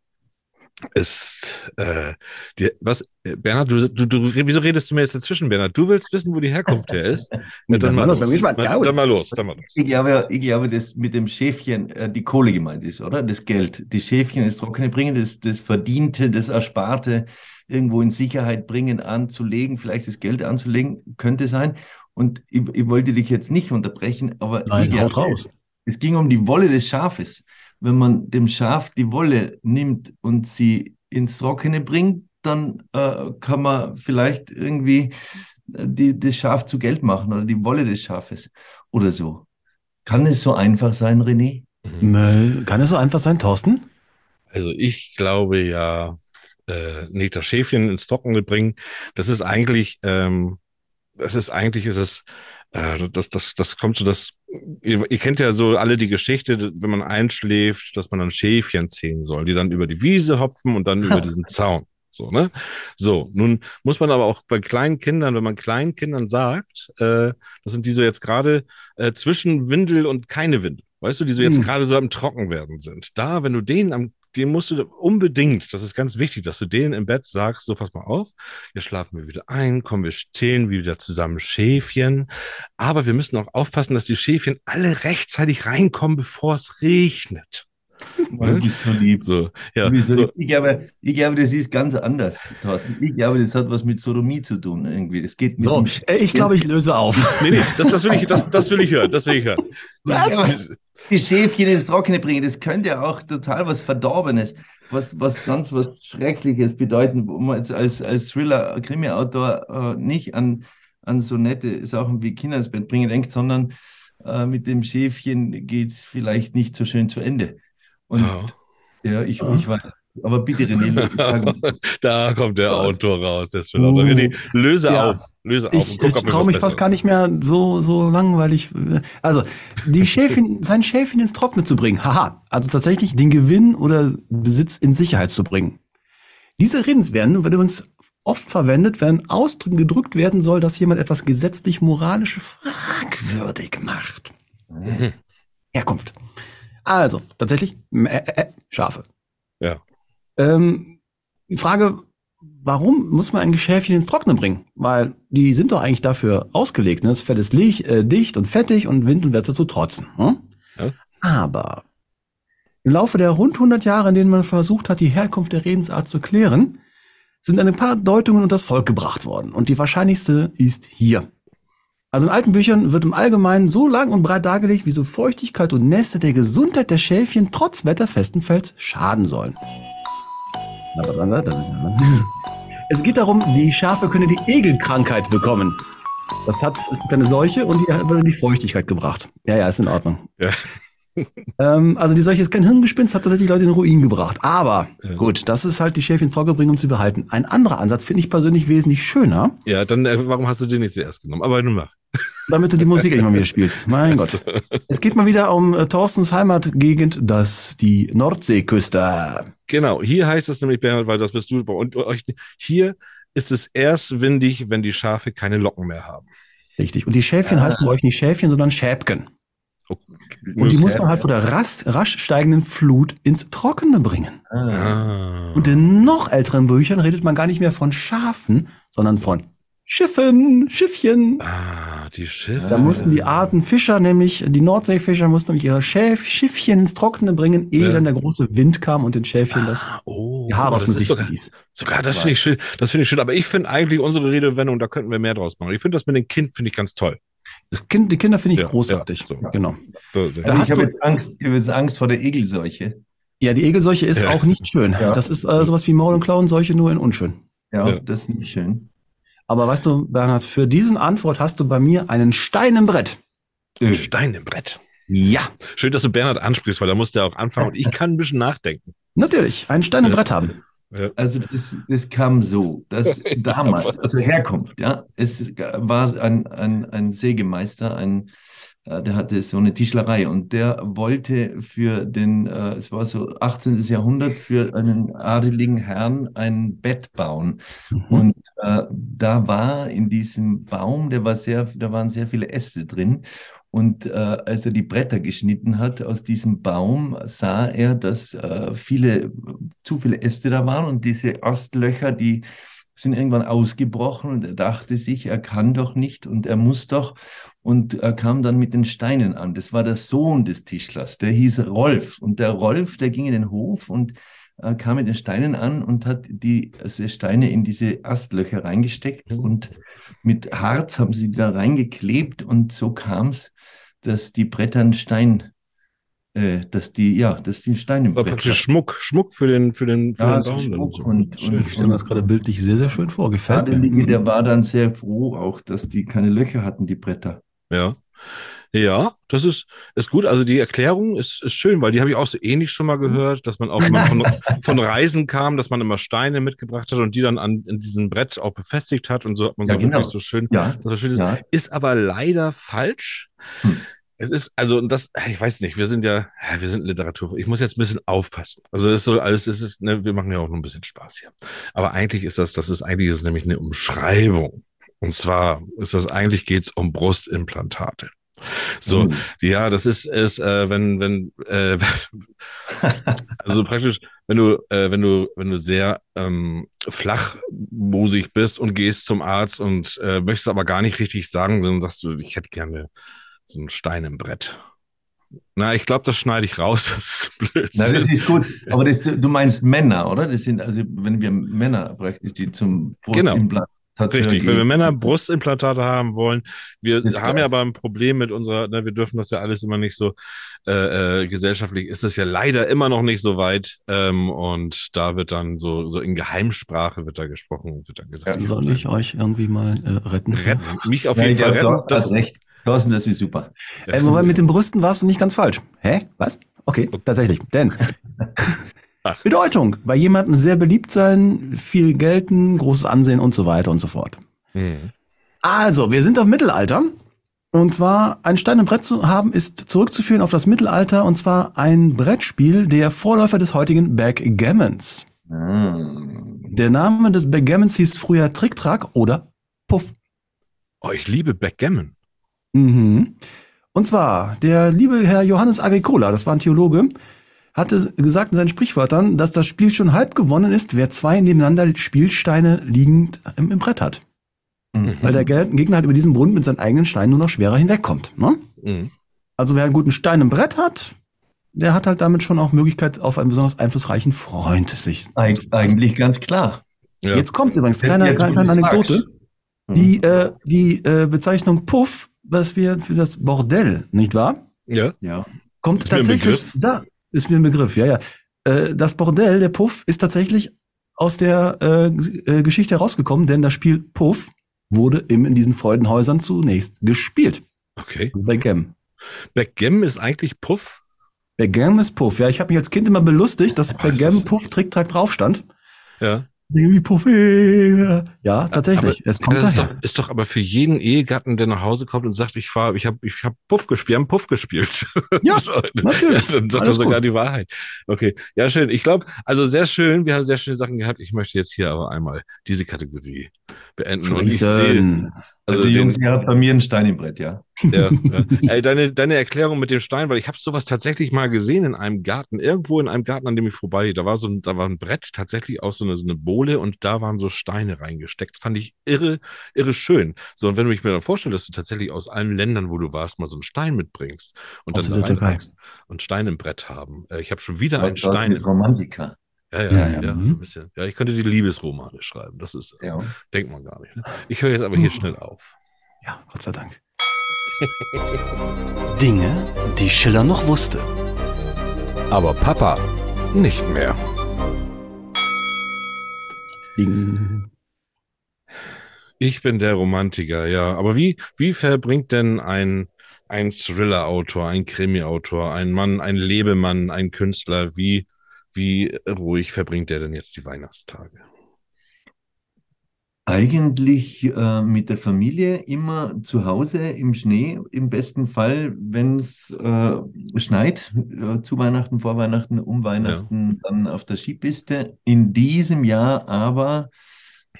Speaker 1: ist, äh, die, was, Bernhard, du, du, du, wieso redest du mir jetzt dazwischen, Bernhard? Du willst wissen, wo die Herkunft her ist? Ja, dann, mal los. Dann, dann mal los, dann mal los.
Speaker 4: Ich glaube, ich glaube, dass mit dem Schäfchen äh, die Kohle gemeint ist, oder? Das Geld. Die Schäfchen ins Trockene bringen, das, das Verdiente, das Ersparte irgendwo in Sicherheit bringen, anzulegen, vielleicht das Geld anzulegen, könnte sein. Und ich, ich wollte dich jetzt nicht unterbrechen, aber
Speaker 2: Nein, haut raus.
Speaker 4: es ging um die Wolle des Schafes. Wenn man dem Schaf die Wolle nimmt und sie ins Trockene bringt, dann äh, kann man vielleicht irgendwie äh, die, das Schaf zu Geld machen oder die Wolle des Schafes oder so. Kann es so einfach sein, René?
Speaker 2: Mhm. Kann es so einfach sein, Thorsten?
Speaker 1: Also ich glaube ja, äh, nicht das Schäfchen ins Trockene bringen. Das ist eigentlich ähm, es ist eigentlich, ist es, äh, das, das, das kommt so, das, ihr, ihr kennt ja so alle die Geschichte, wenn man einschläft, dass man dann Schäfchen ziehen soll, die dann über die Wiese hopfen und dann über diesen Zaun. So, ne? So, nun muss man aber auch bei kleinen Kindern, wenn man kleinen Kindern sagt, äh, das sind die so jetzt gerade äh, zwischen Windel und keine Windel, weißt du, die so jetzt hm. gerade so am Trocken werden sind. Da, wenn du denen am den musst du unbedingt, das ist ganz wichtig, dass du denen im Bett sagst, so pass mal auf, jetzt schlafen wir wieder ein, kommen wir zählen wieder zusammen Schäfchen. Aber wir müssen auch aufpassen, dass die Schäfchen alle rechtzeitig reinkommen, bevor es regnet.
Speaker 4: Du bist so lieb.
Speaker 1: So, ja.
Speaker 4: So lieb. Ich, glaube, ich glaube, das ist ganz anders, Thorsten. Ich glaube, das hat was mit Sodomie zu tun irgendwie. Das geht mit
Speaker 2: So, ich glaube, ich löse auf.
Speaker 1: nee, nee, das, das, will ich, das, das will ich hören, das will ich hören.
Speaker 4: Ja, die Schäfchen ins Trockene bringen, das könnte ja auch total was Verdorbenes, was, was ganz was Schreckliches bedeuten, wo man jetzt als, als Thriller, Krimi-Autor äh, nicht an, an so nette Sachen wie Kinder ins Bett bringen denkt, sondern äh, mit dem Schäfchen geht es vielleicht nicht so schön zu Ende. Und
Speaker 1: Ja.
Speaker 4: ja, ich, ich weiß. Aber bitte, René,
Speaker 1: Da kommt der Autor raus, der Thriller. Aber René, löse
Speaker 2: Ja.
Speaker 1: auf, löse auf
Speaker 2: Ich, ich traue mich fast gar nicht mehr so, so langweilig. äh, Also, die Schäfchen, sein Schäfchen ins Trockene zu bringen. Haha. Also tatsächlich den Gewinn oder Besitz in Sicherheit zu bringen. Diese Redenswendung wird übrigens oft verwendet, wenn Ausdrücken gedrückt werden soll, dass jemand etwas gesetzlich moralisch fragwürdig macht. Herkunft. Also, tatsächlich, äh, äh, Schafe.
Speaker 1: Ja.
Speaker 2: Ähm, die Frage, warum muss man ein Schäfchen ins Trockene bringen? Weil die sind doch eigentlich dafür ausgelegt. Ne? Das Fell ist lich, äh, dicht und fettig und Wind und Wetter zu trotzen. Hm?
Speaker 1: Ja.
Speaker 2: Aber im Laufe der rund 100 Jahre, in denen man versucht hat, die Herkunft der Redensart zu klären, sind ein paar Deutungen unter das Volk gebracht worden. Und die wahrscheinlichste ist hier. Also in alten Büchern wird im Allgemeinen so lang und breit dargelegt, wieso Feuchtigkeit und Nässe der Gesundheit der Schäfchen trotz wetterfesten Fells schaden sollen. Es geht darum, die Schafe können die Egelkrankheit bekommen. Das hat, ist eine Seuche und die wird in die Feuchtigkeit gebracht. Ja, ja, ist in Ordnung.
Speaker 1: Ja.
Speaker 2: Ähm, also die Seuche ist kein Hirngespinst, hat tatsächlich Leute in den Ruin gebracht. Aber
Speaker 1: Ja.
Speaker 2: gut, das ist halt die Schäfchen ins Trockene bringen und sie behalten. Ein anderer Ansatz finde ich persönlich wesentlich schöner,
Speaker 1: Ja, dann, äh, warum hast du den nicht zuerst genommen? Aber nun mach.
Speaker 2: damit du die Musik nicht mal wieder spielst. Mein Gott. Es geht mal wieder um äh, Thorstens Heimatgegend, das die Nordseeküste.
Speaker 1: Genau, hier heißt es nämlich, Bernhard, weil das wirst du bei und euch. Hier ist es erst windig, wenn die Schafe keine Locken mehr haben.
Speaker 2: Richtig. Und die Schäfchen
Speaker 4: Ah.
Speaker 2: heißen bei euch nicht Schäfchen, sondern Schäbken. Und die
Speaker 1: Okay.
Speaker 2: muss man halt vor der rasch, rasch steigenden Flut ins Trockene bringen.
Speaker 4: Ah.
Speaker 2: Und in noch älteren Büchern redet man gar nicht mehr von Schafen, sondern von Schiffen, Schiffchen.
Speaker 1: ah, die Schiffe.
Speaker 2: Da mussten die Arten Fischer, nämlich die Nordseefischer, mussten nämlich ihre Schäf Schiffchen ins Trockene bringen, ehe
Speaker 1: Ja.
Speaker 2: dann der große Wind kam und den Schäfchen das
Speaker 1: Ah, oh,
Speaker 2: die Haare aus
Speaker 1: das
Speaker 2: dem
Speaker 1: ist
Speaker 2: Sicht
Speaker 1: sogar,
Speaker 2: ließ.
Speaker 1: sogar das finde ich schön. Das finde ich schön. Aber ich finde eigentlich unsere Redewendung, da könnten wir mehr draus machen. Ich finde das mit dem Kind finde ich ganz toll.
Speaker 2: Das kind, die Kinder finde ich
Speaker 1: Ja,
Speaker 2: großartig.
Speaker 1: ja, so.
Speaker 2: Genau.
Speaker 1: So, so.
Speaker 2: Da
Speaker 4: Also
Speaker 2: hast
Speaker 4: ich habe
Speaker 2: du-
Speaker 4: jetzt Angst, ich habe jetzt Angst vor der Egelseuche.
Speaker 2: Ja, die Egelseuche ist
Speaker 1: Ja.
Speaker 2: auch nicht schön.
Speaker 4: Ja.
Speaker 2: Das ist äh, sowas wie Maul- und Klauenseuche, nur in unschön.
Speaker 4: Ja,
Speaker 1: Ja.
Speaker 4: das ist nicht schön.
Speaker 2: Aber weißt du, Bernhard, für diesen Antwort hast du bei mir einen Stein im Brett.
Speaker 1: Ein Stein im Brett.
Speaker 2: Ja,
Speaker 1: Schön, dass du Bernhard ansprichst, weil da musst du auch anfangen und ich kann ein bisschen nachdenken.
Speaker 2: natürlich, einen Stein im
Speaker 1: Ja.
Speaker 2: Brett haben.
Speaker 4: Also das, das kam so, dass damals, also Herkunft, ja, es war ein, ein, ein Sägemeister, ein, äh, der hatte so eine Tischlerei und der wollte für den, äh, es war so 18. Jahrhundert, für einen adeligen Herrn ein Bett bauen. Und äh, da war in diesem Baum, der war sehr, da waren sehr viele Äste drin. Und äh, als er die Bretter geschnitten hat aus diesem Baum, sah er, dass äh, viele, zu viele Äste da waren und diese Astlöcher, die sind irgendwann ausgebrochen und er dachte sich, er kann doch nicht und er muss doch. Und er kam dann mit den Steinen an. Das war der Sohn des Tischlers, der hieß Rolf. Und der Rolf, der ging in den Hof und äh, kam mit den Steinen an und hat die also Steine in diese Astlöcher reingesteckt und mit Harz haben sie da reingeklebt und so kam es, dass die Bretter einen Stein, äh, dass die, ja, dass die Steine im
Speaker 1: War
Speaker 4: Brett
Speaker 1: praktisch Schmuck, Schmuck für den, für den, für
Speaker 4: Ja,
Speaker 1: den
Speaker 4: so
Speaker 1: Baum.
Speaker 4: Schmuck
Speaker 1: So.
Speaker 4: und-
Speaker 1: Schön.
Speaker 4: und-
Speaker 2: Ich stelle mir das gerade bildlich sehr, sehr schön vor. Gefällt mir.
Speaker 4: der war dann sehr froh auch, dass die keine Löcher hatten, die Bretter.
Speaker 1: Ja. Ja, das ist, ist gut. Also die Erklärung ist, ist schön, weil die habe ich auch so ähnlich schon mal gehört, dass man auch man von, von Reisen kam, dass man immer Steine mitgebracht hat und die dann an in diesem Brett auch befestigt hat und so hat man
Speaker 4: Ja,
Speaker 1: so
Speaker 4: genau.
Speaker 1: wirklich so schön,
Speaker 4: Ja,
Speaker 1: das war schön ist.
Speaker 4: ja.
Speaker 1: Ist aber leider falsch.
Speaker 4: Hm.
Speaker 1: Es ist, also, und das, ich weiß nicht, wir sind ja, wir sind Literatur. Ich muss jetzt ein bisschen aufpassen. Also, das soll alles, es ist, ne, wir machen ja auch nur ein bisschen Spaß hier. Aber eigentlich ist das, das ist eigentlich ist nämlich eine Umschreibung. Und zwar ist das, eigentlich geht's um Brustimplantate. So,
Speaker 4: Hm.
Speaker 1: ja, das ist, ist äh, wenn, wenn, äh, also praktisch, wenn du, äh, wenn du, wenn du sehr ähm, flachbosig bist und gehst zum Arzt und äh, möchtest aber gar nicht richtig sagen, dann sagst du, ich hätte gerne so einen Stein im Brett. Na, ich glaube, das schneide ich raus. Das ist blöd.
Speaker 4: Na, das ist gut. Aber das, du meinst Männer, oder? Das sind also, wenn wir Männer praktisch, die zum
Speaker 1: Genau.
Speaker 4: Brustimplantat
Speaker 1: Richtig, wenn wir
Speaker 4: gehen.
Speaker 1: Männer Brustimplantate haben wollen, wir
Speaker 4: Das
Speaker 1: haben
Speaker 4: geil.
Speaker 1: ja aber ein Problem mit unserer, ne, wir dürfen das ja alles immer nicht so äh, äh, gesellschaftlich, ist das ja leider immer noch nicht so weit ähm, und da wird dann so, so in Geheimsprache wird da gesprochen und wird dann gesagt,
Speaker 4: Ja.
Speaker 2: Soll ich euch irgendwie mal äh, retten?
Speaker 1: retten, mich auf
Speaker 4: Ja,
Speaker 1: jeden Fall retten.
Speaker 4: hast
Speaker 1: Das,
Speaker 4: recht. Thorsten, das ist super.
Speaker 2: Äh, wobei mit den Brüsten warst du nicht ganz falsch. Hä? Was? Okay, tatsächlich. Denn
Speaker 1: Ach.
Speaker 2: Bedeutung, bei jemandem sehr beliebt sein, viel gelten, großes Ansehen und so weiter und so fort.
Speaker 1: Mhm.
Speaker 2: Also, wir sind auf Mittelalter. Und zwar ein Stein im Brett zu haben, ist zurückzuführen auf das Mittelalter. Und zwar ein Brettspiel, der Vorläufer des heutigen Backgammons.
Speaker 4: Hm.
Speaker 2: Der Name des Backgammons hieß früher Tricktrack oder Puff.
Speaker 1: Oh, ich liebe Backgammon.
Speaker 2: Mhm. Und zwar, der liebe Herr Johannes Agricola, das war ein Theologe, hatte gesagt in seinen Sprichwörtern, dass das Spiel schon halb gewonnen ist, wer zwei nebeneinander Spielsteine liegend im, im Brett hat.
Speaker 4: Mhm.
Speaker 2: Weil der Ge- Gegner halt über diesen Brunnen mit seinen eigenen Steinen nur noch schwerer hinwegkommt. Ne?
Speaker 1: Mhm.
Speaker 2: Also wer einen guten Stein im Brett hat, der hat halt damit schon auch Möglichkeit, auf einen besonders einflussreichen Freund sich
Speaker 4: Eig eigentlich ganz klar.
Speaker 1: Ja.
Speaker 2: Jetzt kommt übrigens, kleine, kleine. Anekdote.
Speaker 4: Mhm.
Speaker 2: Die, äh, die äh, Bezeichnung Puff, was wir für das Bordell, nicht wahr?
Speaker 1: ja.
Speaker 4: Ja.
Speaker 2: Kommt
Speaker 1: Ist mir ein
Speaker 2: tatsächlich,
Speaker 1: Begriff.
Speaker 2: da ist mir ein Begriff, ja, ja. Äh, das Bordell, der Puff, ist tatsächlich aus der äh, äh, Geschichte herausgekommen, denn das Spiel Puff wurde eben in diesen Freudenhäusern zunächst gespielt.
Speaker 1: Okay.
Speaker 2: Also bei Gem.
Speaker 1: Backgammon ist eigentlich Puff.
Speaker 2: Bei Gem ist Puff. Ja, ich habe mich als Kind immer belustigt, dass Gem
Speaker 1: ist-
Speaker 2: Puff Trick-Track drauf stand.
Speaker 1: Ja.
Speaker 2: Äh, Ja, tatsächlich. es kommt
Speaker 1: ja, das ist,
Speaker 2: daher.
Speaker 1: doch, ist doch aber für jeden Ehegatten, der nach Hause kommt und sagt, ich war, ich habe, ich habe Puff gespielt, wir haben Puff gespielt.
Speaker 2: Ja, natürlich.
Speaker 1: Dann sagt er sogar
Speaker 2: gut.
Speaker 1: die Wahrheit. Okay, ja schön. Ich glaube, also sehr schön. Wir haben sehr schöne Sachen gehabt. Ich möchte jetzt hier aber einmal diese Kategorie beenden. Und ich sehe,
Speaker 2: Schön.
Speaker 1: Also,
Speaker 4: Also, Jungs, ihr habt bei mir einen Stein im Brett, ja.
Speaker 1: ja, ja. Ey, deine, deine Erklärung mit dem Stein, weil ich habe sowas tatsächlich mal gesehen in einem Garten, irgendwo in einem Garten, an dem ich vorbei, da war so ein, da war ein Brett, tatsächlich auch so eine, so eine Bohle und da waren so Steine reingesteckt. Fand ich irre, irre schön. So, und wenn du mich mir dann vorstellst, dass du tatsächlich aus allen Ländern, wo du warst, mal so einen Stein mitbringst und
Speaker 2: Außer
Speaker 1: dann da reinpackst und Stein im Brett haben. Äh, ich habe schon wieder einen Stein.
Speaker 4: ist Romantiker.
Speaker 1: Ja, ja,
Speaker 2: Ja,
Speaker 1: ja,
Speaker 2: ja, mhm.
Speaker 1: ein bisschen. Ja, ich könnte die Liebesromane schreiben. Das ist,
Speaker 4: Ja.
Speaker 1: denkt man gar nicht. Ne? Ich höre jetzt aber hier schnell auf.
Speaker 2: Ja, Gott sei Dank.
Speaker 3: Dinge, die Schiller noch wusste. Aber Papa nicht mehr.
Speaker 2: Ding.
Speaker 1: Ich bin der Romantiker, ja. Aber wie, wie verbringt denn ein, ein Thriller-Autor, ein Krimi-Autor, ein Mann, ein Lebemann, ein Künstler, wie, wie ruhig verbringt er denn jetzt die Weihnachtstage?
Speaker 4: Eigentlich äh, mit der Familie immer zu Hause im Schnee, im besten Fall, wenn es äh, schneit, äh, zu Weihnachten, vor Weihnachten, um Weihnachten, dann auf der Skipiste. In diesem Jahr aber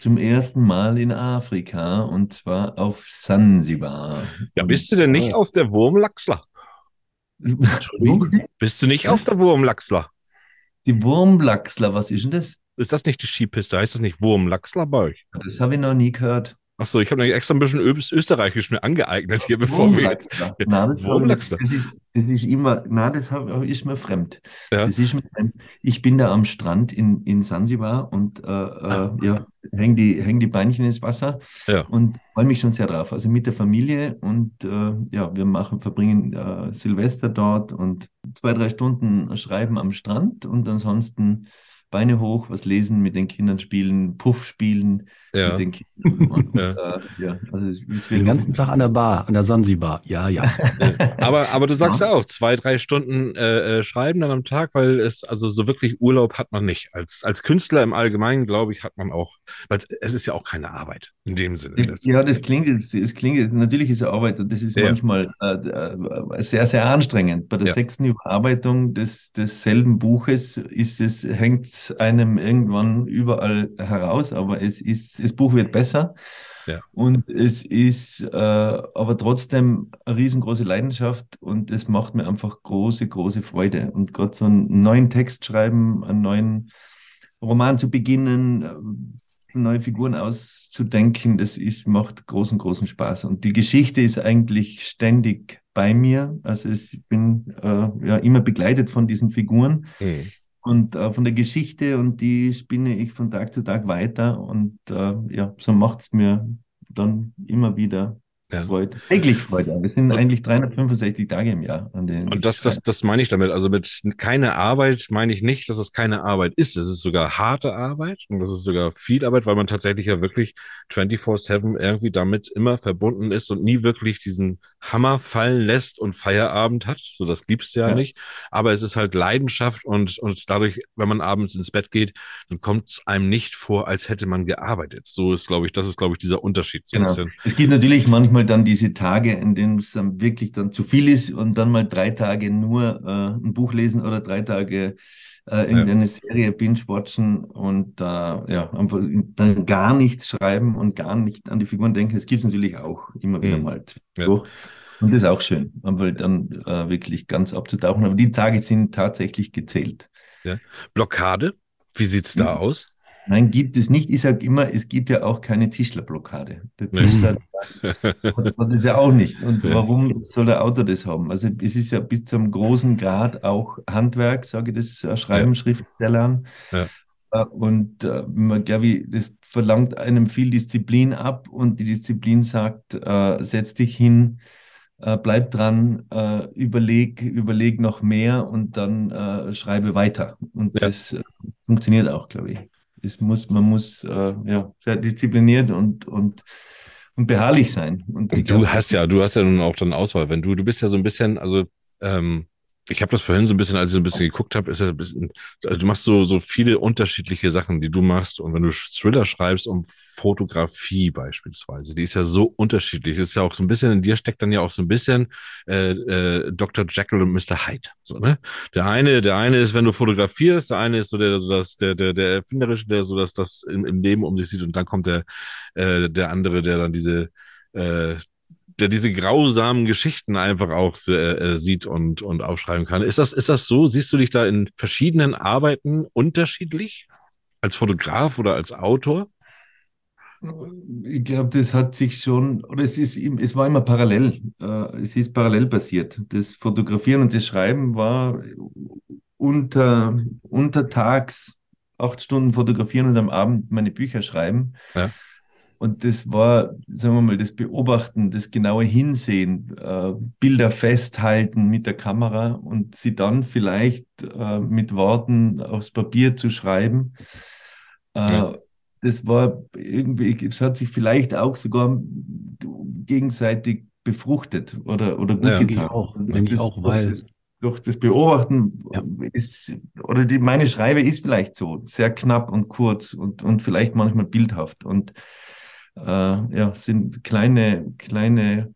Speaker 4: zum ersten Mal in Afrika und zwar auf Sansibar.
Speaker 1: Ja, bist du denn nicht auf der Wurmlachsler?
Speaker 4: Entschuldigung?
Speaker 1: Bist du nicht auf der Wurmlachsler?
Speaker 4: Die Wurmlachsler, was ist denn das?
Speaker 1: Ist das nicht die Skipiste? Heißt das nicht Wurmlachsler bei euch?
Speaker 4: Das habe ich noch nie gehört.
Speaker 1: Achso, ich habe extra ein bisschen Ös- Österreichisch mir angeeignet hier, bevor wir jetzt.
Speaker 4: Nein, das, habe ich- das, ist, das ist immer, nein, das hab, ist mir fremd.
Speaker 1: Ja.
Speaker 4: Das ist mir fremd. Ich bin da am Strand in, in Sansibar und äh, äh, ja, häng die, häng die Beinchen ins Wasser
Speaker 1: Ja.
Speaker 4: und freue mich schon sehr drauf. Also mit der Familie und äh, ja, wir machen, verbringen äh, Silvester dort und zwei, drei Stunden schreiben am Strand und ansonsten Beine hoch, was lesen, mit den Kindern spielen, Puff spielen
Speaker 1: Ja.
Speaker 4: mit den Kindern.
Speaker 1: Ja.
Speaker 4: Äh, ja, also es, es
Speaker 2: Den ganzen Tag an der Bar, an der Sansibar. Ja, ja.
Speaker 1: Aber, aber du sagst
Speaker 4: Ja.
Speaker 1: ja auch, zwei, drei Stunden äh, äh, schreiben dann am Tag, weil es, also so wirklich Urlaub hat man nicht. Als, als Künstler im Allgemeinen, glaube ich, hat man auch, weil es, es ist ja auch keine Arbeit in dem Sinne.
Speaker 4: Ja, das klingt, es, es klingt, natürlich ist es Arbeit und das ist
Speaker 1: Ja.
Speaker 4: manchmal äh, äh, sehr, sehr anstrengend. Bei der
Speaker 1: Ja.
Speaker 4: sechsten Überarbeitung des, desselben Buches ist es, hängt einem irgendwann überall heraus, aber es ist, das Buch wird besser
Speaker 1: Ja.
Speaker 4: Und es ist äh, aber trotzdem eine riesengroße Leidenschaft und es macht mir einfach große, große Freude. Und gerade so einen neuen Text schreiben, einen neuen Roman zu beginnen, äh, neue Figuren auszudenken, das ist, macht großen, großen Spaß. Und die Geschichte ist eigentlich ständig bei mir. Also es, ich bin äh, ja immer begleitet von diesen Figuren.
Speaker 1: Mhm.
Speaker 4: Und äh, von der Geschichte und die spinne ich von Tag zu Tag weiter. Und äh, ja, so macht es mir dann immer wieder
Speaker 1: Ja.
Speaker 4: Freude. Täglich Freude. Es sind
Speaker 1: Und-
Speaker 4: eigentlich 365 Tage im Jahr, an denen
Speaker 1: Und das, das, das meine ich damit. Also mit keine Arbeit meine ich nicht, dass es keine Arbeit ist. Es ist sogar harte Arbeit und das ist sogar viel Arbeit, weil man tatsächlich ja wirklich 24-7 irgendwie damit immer verbunden ist und nie wirklich diesen Hammer fallen lässt und Feierabend hat. So, das gibt's ja,
Speaker 4: Ja.
Speaker 1: nicht. Aber es ist halt Leidenschaft und, und dadurch, wenn man abends ins Bett geht, dann kommt es einem nicht vor, als hätte man gearbeitet. So ist, glaube ich, das ist, glaube ich, dieser Unterschied so ein
Speaker 4: Genau.
Speaker 1: bisschen.
Speaker 4: Es gibt natürlich manchmal dann diese Tage, in denen es dann wirklich dann zu viel ist und dann mal drei Tage nur äh, ein Buch lesen oder drei Tage äh, irgendeine Serie binge-watchen und äh, ja, einfach dann gar nichts schreiben und gar nicht an die Figuren denken. Das gibt es natürlich auch immer wieder
Speaker 1: Mhm.
Speaker 4: mal
Speaker 1: Ja.
Speaker 4: Und das ist auch schön, einfach dann äh, wirklich ganz abzutauchen. Aber die Tage sind tatsächlich gezählt.
Speaker 1: Blockade, wie sieht's da
Speaker 4: Mhm.
Speaker 1: aus?
Speaker 4: Nein, gibt es nicht. Ich sage immer, es gibt ja auch keine Tischlerblockade. Der. Tischler hat hat das ja auch nicht. Und
Speaker 1: Ja.
Speaker 4: warum soll der Autor das haben? Also es ist ja bis zum großen Grad auch Handwerk, sage ich das, äh, Schreiben, Schriftstellern.
Speaker 1: Ja.
Speaker 4: Äh, Und äh, man, glaube ich, das verlangt einem viel Disziplin ab und die Disziplin sagt, äh, setz dich hin, äh, bleib dran, äh, überleg, überleg noch mehr und dann äh, schreibe weiter. Und
Speaker 1: Ja.
Speaker 4: das funktioniert auch, glaube ich. Es muss, man muss äh, ja, sehr diszipliniert und, und, und beharrlich sein. Und
Speaker 1: Du
Speaker 4: glaub,
Speaker 1: hast ja, du hast ja nun auch dann Auswahl. Wenn du, du bist ja so ein bisschen, also ähm, ich habe das vorhin so ein bisschen, als ich so ein bisschen geguckt habe, ist ja ein bisschen, also du machst so so viele unterschiedliche Sachen, die du machst. Und wenn du Thriller schreibst um Fotografie beispielsweise, die ist ja so unterschiedlich. Das ist ja auch so ein bisschen in dir steckt dann ja auch so ein bisschen äh, äh, Dr. Jekyll und Mr. Hyde. So ne? Der eine, der eine ist, wenn du fotografierst, der eine ist so der, so das, der, der, der erfinderische, der so dass das im, im Leben um sich sieht. Und dann kommt der, äh, der andere, der dann diese äh, der diese grausamen Geschichten einfach auch äh, sieht und, und aufschreiben kann. Ist das, ist das so? Siehst du dich da in verschiedenen Arbeiten unterschiedlich? Als Fotograf oder als Autor?
Speaker 4: Ich glaube, das hat sich schon, oder es ist, es war immer parallel. Äh, es ist parallel passiert. Das Fotografieren und das Schreiben war unter, untertags acht Stunden fotografieren und am Abend meine Bücher schreiben.
Speaker 1: Ja.
Speaker 4: Und das war, sagen wir mal, das Beobachten, das genaue Hinsehen, äh, Bilder festhalten mit der Kamera und sie dann vielleicht äh, mit Worten aufs Papier zu schreiben. Äh,
Speaker 1: Ja.
Speaker 4: Das war irgendwie, es hat sich vielleicht auch sogar gegenseitig befruchtet oder, oder gut
Speaker 1: Ja.
Speaker 4: Getan.
Speaker 2: auch,
Speaker 4: das-
Speaker 2: auch, weil-
Speaker 4: das, durch das Beobachten
Speaker 2: Ja.
Speaker 4: ist, oder die, meine Schreibe ist vielleicht so, sehr knapp und kurz und, und vielleicht manchmal bildhaft und äh, ja, sind kleine, kleine,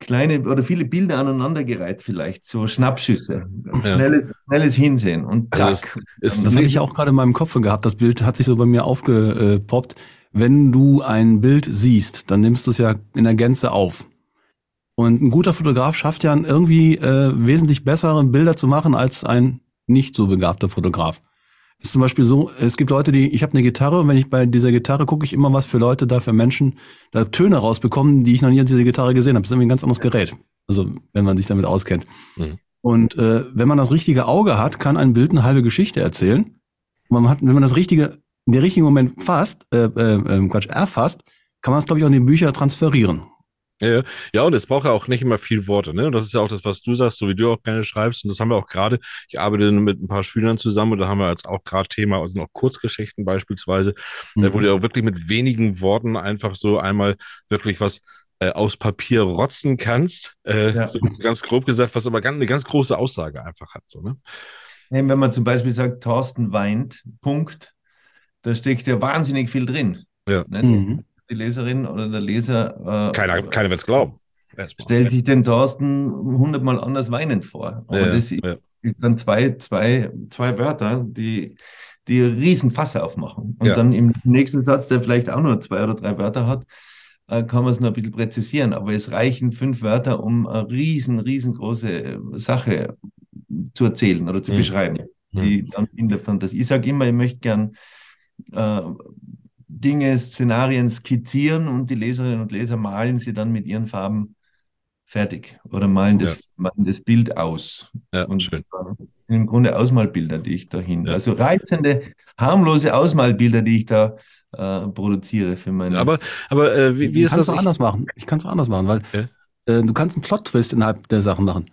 Speaker 4: kleine oder viele Bilder aneinandergereiht vielleicht, so Schnappschüsse,
Speaker 1: Ja.
Speaker 4: schnelles, schnelles Hinsehen und
Speaker 1: Also
Speaker 4: zack.
Speaker 1: Ist
Speaker 2: Das hatte ich auch gerade in meinem Kopf gehabt. Das Bild hat sich so bei mir aufgepoppt. Wenn du ein Bild siehst, dann nimmst du es ja in der Gänze auf. Und ein guter Fotograf schafft ja irgendwie äh, wesentlich bessere Bilder zu machen als ein nicht so begabter Fotograf. Ist zum Beispiel so, es gibt Leute, die, ich habe eine Gitarre und wenn ich bei dieser Gitarre gucke ich immer, was für Leute da für Menschen da Töne rausbekommen, die ich noch nie an dieser Gitarre gesehen habe. Das ist irgendwie ein ganz anderes Gerät. Also wenn man sich damit auskennt.
Speaker 1: Mhm.
Speaker 2: Und äh, wenn man das richtige Auge hat, kann ein Bild eine halbe Geschichte erzählen. Und man hat, wenn man das richtige, den richtigen Moment fasst, äh, äh, äh, Quatsch, erfasst, kann man es, glaube ich, auch in die Bücher transferieren.
Speaker 1: Ja, ja, und es braucht ja auch nicht immer viel Worte, ne? Und das ist ja auch das, was du sagst, so wie du auch gerne schreibst. Und das haben wir auch gerade. Ich arbeite mit ein paar Schülern zusammen und da haben wir jetzt auch gerade Thema, also noch Kurzgeschichten beispielsweise,
Speaker 2: Mhm.
Speaker 1: wo du auch wirklich mit wenigen Worten einfach so einmal wirklich was äh, aus Papier rotzen kannst. Äh,
Speaker 4: Ja.
Speaker 1: so ganz grob gesagt, was aber ganz, eine ganz große Aussage einfach hat. So, ne?
Speaker 4: Wenn man zum Beispiel sagt, Thorsten weint, Punkt, da steckt ja wahnsinnig viel drin.
Speaker 1: Ja.
Speaker 4: Nicht?
Speaker 2: Mhm.
Speaker 4: Die Leserin oder der Leser äh,
Speaker 1: Keiner, keiner wird es glauben.
Speaker 4: Stellt sich den Thorsten hundertmal anders weinend vor. Aber
Speaker 1: Ja,
Speaker 4: das
Speaker 1: ja.
Speaker 4: ist dann zwei, zwei, zwei Wörter, die, die riesen Fasse aufmachen. Und
Speaker 1: Ja.
Speaker 4: dann im nächsten Satz, der vielleicht auch nur zwei oder drei Wörter hat, äh, kann man es noch ein bisschen präzisieren. Aber es reichen fünf Wörter, um eine riesen, riesengroße Sache zu erzählen oder zu
Speaker 1: Mhm.
Speaker 4: beschreiben, die dann in der Fantasie. Ich sage immer, ich möchte gern äh, Dinge, Szenarien skizzieren und die Leserinnen und Leser malen sie dann mit ihren Farben fertig oder malen das,
Speaker 1: Ja.
Speaker 4: malen das Bild aus.
Speaker 1: Ja,
Speaker 4: Und
Speaker 1: schön.
Speaker 4: im Grunde Ausmalbilder, die ich dahin,
Speaker 1: Ja.
Speaker 4: also reizende, harmlose Ausmalbilder, die ich da äh, produziere für meine.
Speaker 1: Aber, aber äh, wie, wie ist das?
Speaker 2: du anders machen. Ich kann es anders machen, weil
Speaker 1: Ja.
Speaker 2: äh, du kannst einen Plot-Twist innerhalb der Sachen machen.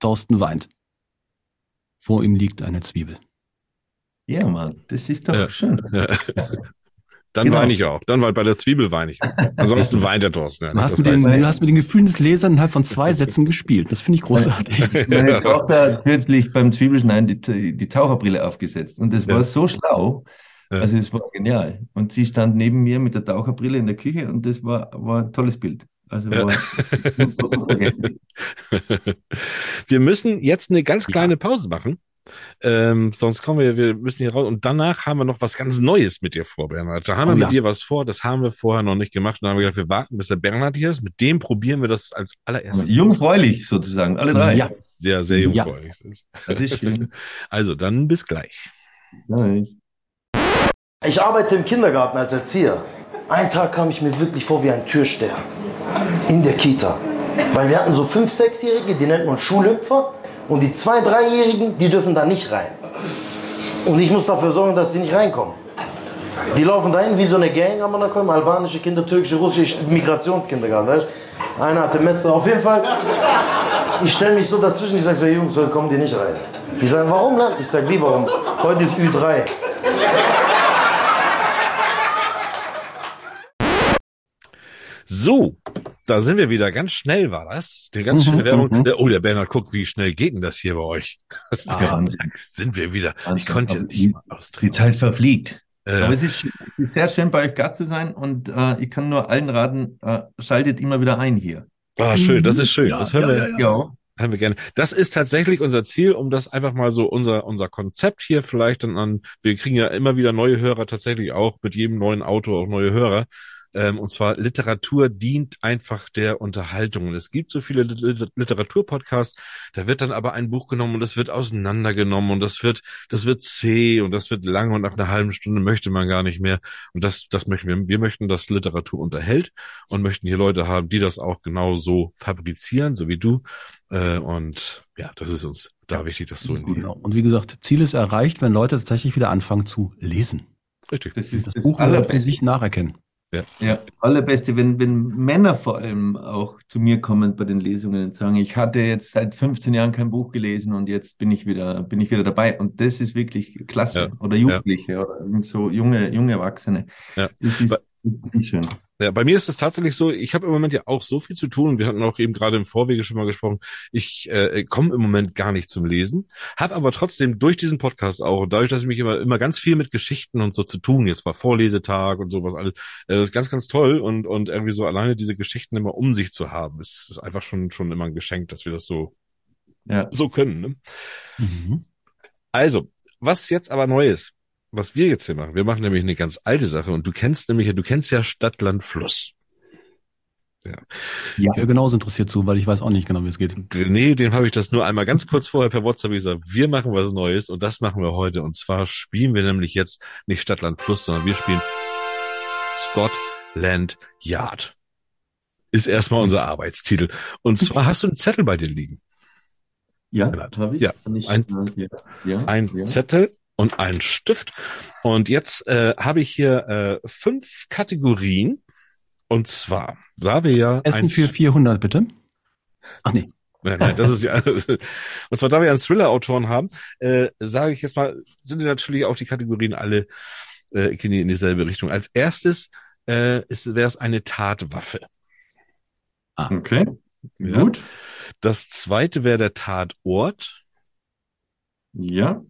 Speaker 2: Thorsten weint. Vor ihm liegt eine Zwiebel.
Speaker 4: ja, Mann, das ist doch
Speaker 1: Ja.
Speaker 4: schön.
Speaker 1: Ja. Dann
Speaker 4: Genau.
Speaker 1: weine ich auch. Dann war bei der Zwiebel weine ich. auch. Ansonsten weint der Thorsten. Ja,
Speaker 2: Du hast,
Speaker 1: das
Speaker 2: mit den, du hast mit den Gefühlen des Lesers innerhalb von zwei Sätzen gespielt. Das finde ich großartig.
Speaker 4: Meine Tochter hat kürzlich beim Zwiebelschneiden die, die Taucherbrille aufgesetzt und das war
Speaker 1: Ja.
Speaker 4: so schlau.
Speaker 1: Ja.
Speaker 4: Also es war genial. Und sie stand neben mir mit der Taucherbrille in der Küche und das war, war ein tolles Bild. Also
Speaker 1: Ja.
Speaker 4: war.
Speaker 1: Wir müssen jetzt eine ganz kleine Pause machen. Ähm, sonst kommen wir, wir müssen hier raus. Und danach haben wir noch was ganz Neues mit dir vor, Bernhard. Da haben wir
Speaker 2: Oh
Speaker 1: mit
Speaker 2: ja.
Speaker 1: dir was vor, das haben wir vorher noch nicht gemacht. Und dann haben wir gedacht, wir warten, bis der Bernhard hier ist. Mit dem probieren wir das als allererstes.
Speaker 4: Jungfräulich sozusagen, alle drei.
Speaker 2: Ja.
Speaker 1: Der sehr
Speaker 2: Ja.
Speaker 1: jungfräulich ist.
Speaker 4: Das ist schön.
Speaker 1: Also, dann bis gleich.
Speaker 4: Ja, ich-
Speaker 6: Ich arbeite im Kindergarten als Erzieher. Einen Tag kam ich mir wirklich vor wie ein Türsteher. In der Kita. Weil wir hatten so fünf, sechsjährige, die nennt man Schulhüpfer. Und die zwei, dreijährigen, die dürfen da nicht rein. Und ich muss dafür sorgen, dass sie nicht reinkommen. Die laufen dahin wie so eine Gang, da kommen, albanische Kinder, türkische, russische Migrationskindergarten. Weißt? du? Einer hatte Messer. Auf jeden Fall, ich stelle mich so dazwischen, ich sage so, Jungs, heute kommen die nicht rein. Die sagen, warum? Ich sage, wie warum? Heute ist Ü3.
Speaker 1: So, da sind wir wieder. Ganz schnell war das. Die ganz
Speaker 2: Mhm,
Speaker 1: schnelle Werbung.
Speaker 2: mhm.
Speaker 1: Der- Oh, der Bernhard guckt, wie schnell geht denn das hier bei euch?
Speaker 2: Ah,
Speaker 1: sind wir wieder. Ich
Speaker 4: Wahnsinn.
Speaker 1: konnte ja
Speaker 4: Aber
Speaker 1: nicht mal
Speaker 4: Die
Speaker 1: austreten.
Speaker 4: Zeit verfliegt.
Speaker 1: Äh,
Speaker 4: Aber es ist, es ist sehr schön, bei euch Gast zu sein und äh, ich kann nur allen raten, äh, schaltet immer wieder ein hier.
Speaker 1: ah, schön, das ist schön.
Speaker 2: Ja,
Speaker 1: das hören
Speaker 2: ja,
Speaker 1: wir.
Speaker 2: ja,
Speaker 4: Ja.
Speaker 1: Haben wir gerne. Das ist tatsächlich unser Ziel, um das einfach mal so unser, unser Konzept hier vielleicht dann an, wir kriegen ja immer wieder neue Hörer tatsächlich auch, mit jedem neuen Auto auch neue Hörer. Ähm, und zwar Literatur dient einfach der Unterhaltung. Und es gibt so viele Lit- Lit- Literaturpodcasts, da wird dann aber ein Buch genommen und das wird auseinandergenommen und das wird, das wird zäh und das wird lang und nach einer halben Stunde möchte man gar nicht mehr. Und das, das möchten wir. Wir möchten, dass Literatur unterhält und möchten hier Leute haben, die das auch genau so fabrizieren, so wie du. Äh, und ja, das ist uns da wichtig, dass so in die
Speaker 2: Genau. Und wie gesagt, Ziel ist erreicht, wenn Leute tatsächlich wieder anfangen zu lesen.
Speaker 1: richtig.
Speaker 4: Das ist
Speaker 2: Das,
Speaker 4: das,
Speaker 2: Buch für
Speaker 4: Allerbeste.
Speaker 2: sich nacherkennen.
Speaker 4: Ja, allerbeste, wenn, wenn Männer vor allem auch zu mir kommen bei den Lesungen und sagen, ich hatte jetzt seit 15 Jahren kein Buch gelesen und jetzt bin ich wieder, bin ich wieder dabei. Und das ist wirklich klasse.
Speaker 1: Ja.
Speaker 4: Oder Jugendliche oder so junge, junge Erwachsene.
Speaker 1: Ja.
Speaker 4: Das ist
Speaker 1: Ba-
Speaker 4: wirklich schön.
Speaker 1: Ja, bei mir ist es tatsächlich so, ich habe im Moment ja auch so viel zu tun und wir hatten auch eben gerade im Vorwege schon mal gesprochen, ich äh, komme im Moment gar nicht zum Lesen, habe aber trotzdem durch diesen Podcast auch, und dadurch, dass ich mich immer, immer ganz viel mit Geschichten und so zu tun, jetzt war Vorlesetag und sowas alles, äh, das ist ganz, ganz toll und, und irgendwie so alleine diese Geschichten immer um sich zu haben, ist, ist einfach schon, schon immer ein Geschenk, dass wir das so,
Speaker 4: Ja.
Speaker 1: so können. Ne?
Speaker 2: Mhm.
Speaker 1: Also, was jetzt aber neu ist, was wir jetzt hier machen, wir machen nämlich eine ganz alte Sache und du kennst nämlich, du kennst ja Stadt, Land, Fluss.
Speaker 2: Ich wäre genauso interessiert zu, weil ich weiß auch nicht genau, wie es geht.
Speaker 1: Nee, dem habe ich das nur einmal ganz kurz vorher per WhatsApp gesagt. Wir machen was Neues und das machen wir heute. Und zwar spielen wir nämlich jetzt nicht Stadt, Land, Fluss, sondern wir spielen Scotland Yard. Ist erstmal unser Arbeitstitel. Und zwar hast du einen Zettel bei dir liegen.
Speaker 4: Ja, habe ich.
Speaker 1: Ja,
Speaker 4: ich
Speaker 1: ein-
Speaker 4: ja, ja,
Speaker 1: Ein
Speaker 4: ja.
Speaker 1: Zettel und ein Stift. Und jetzt äh, habe ich hier äh, fünf Kategorien. Und zwar, da wir ja
Speaker 2: Essen für 400, bitte. Ach nee.
Speaker 1: Nein, nein, das ist ja. Und zwar, da wir einen Thriller-Autoren haben, äh, sage ich jetzt mal, sind natürlich auch die Kategorien alle äh, gehen die in dieselbe Richtung. Als erstes äh, ist wäre es eine Tatwaffe.
Speaker 4: Okay,
Speaker 1: Ja.
Speaker 4: gut.
Speaker 1: Das zweite wäre der Tatort.
Speaker 4: Ja,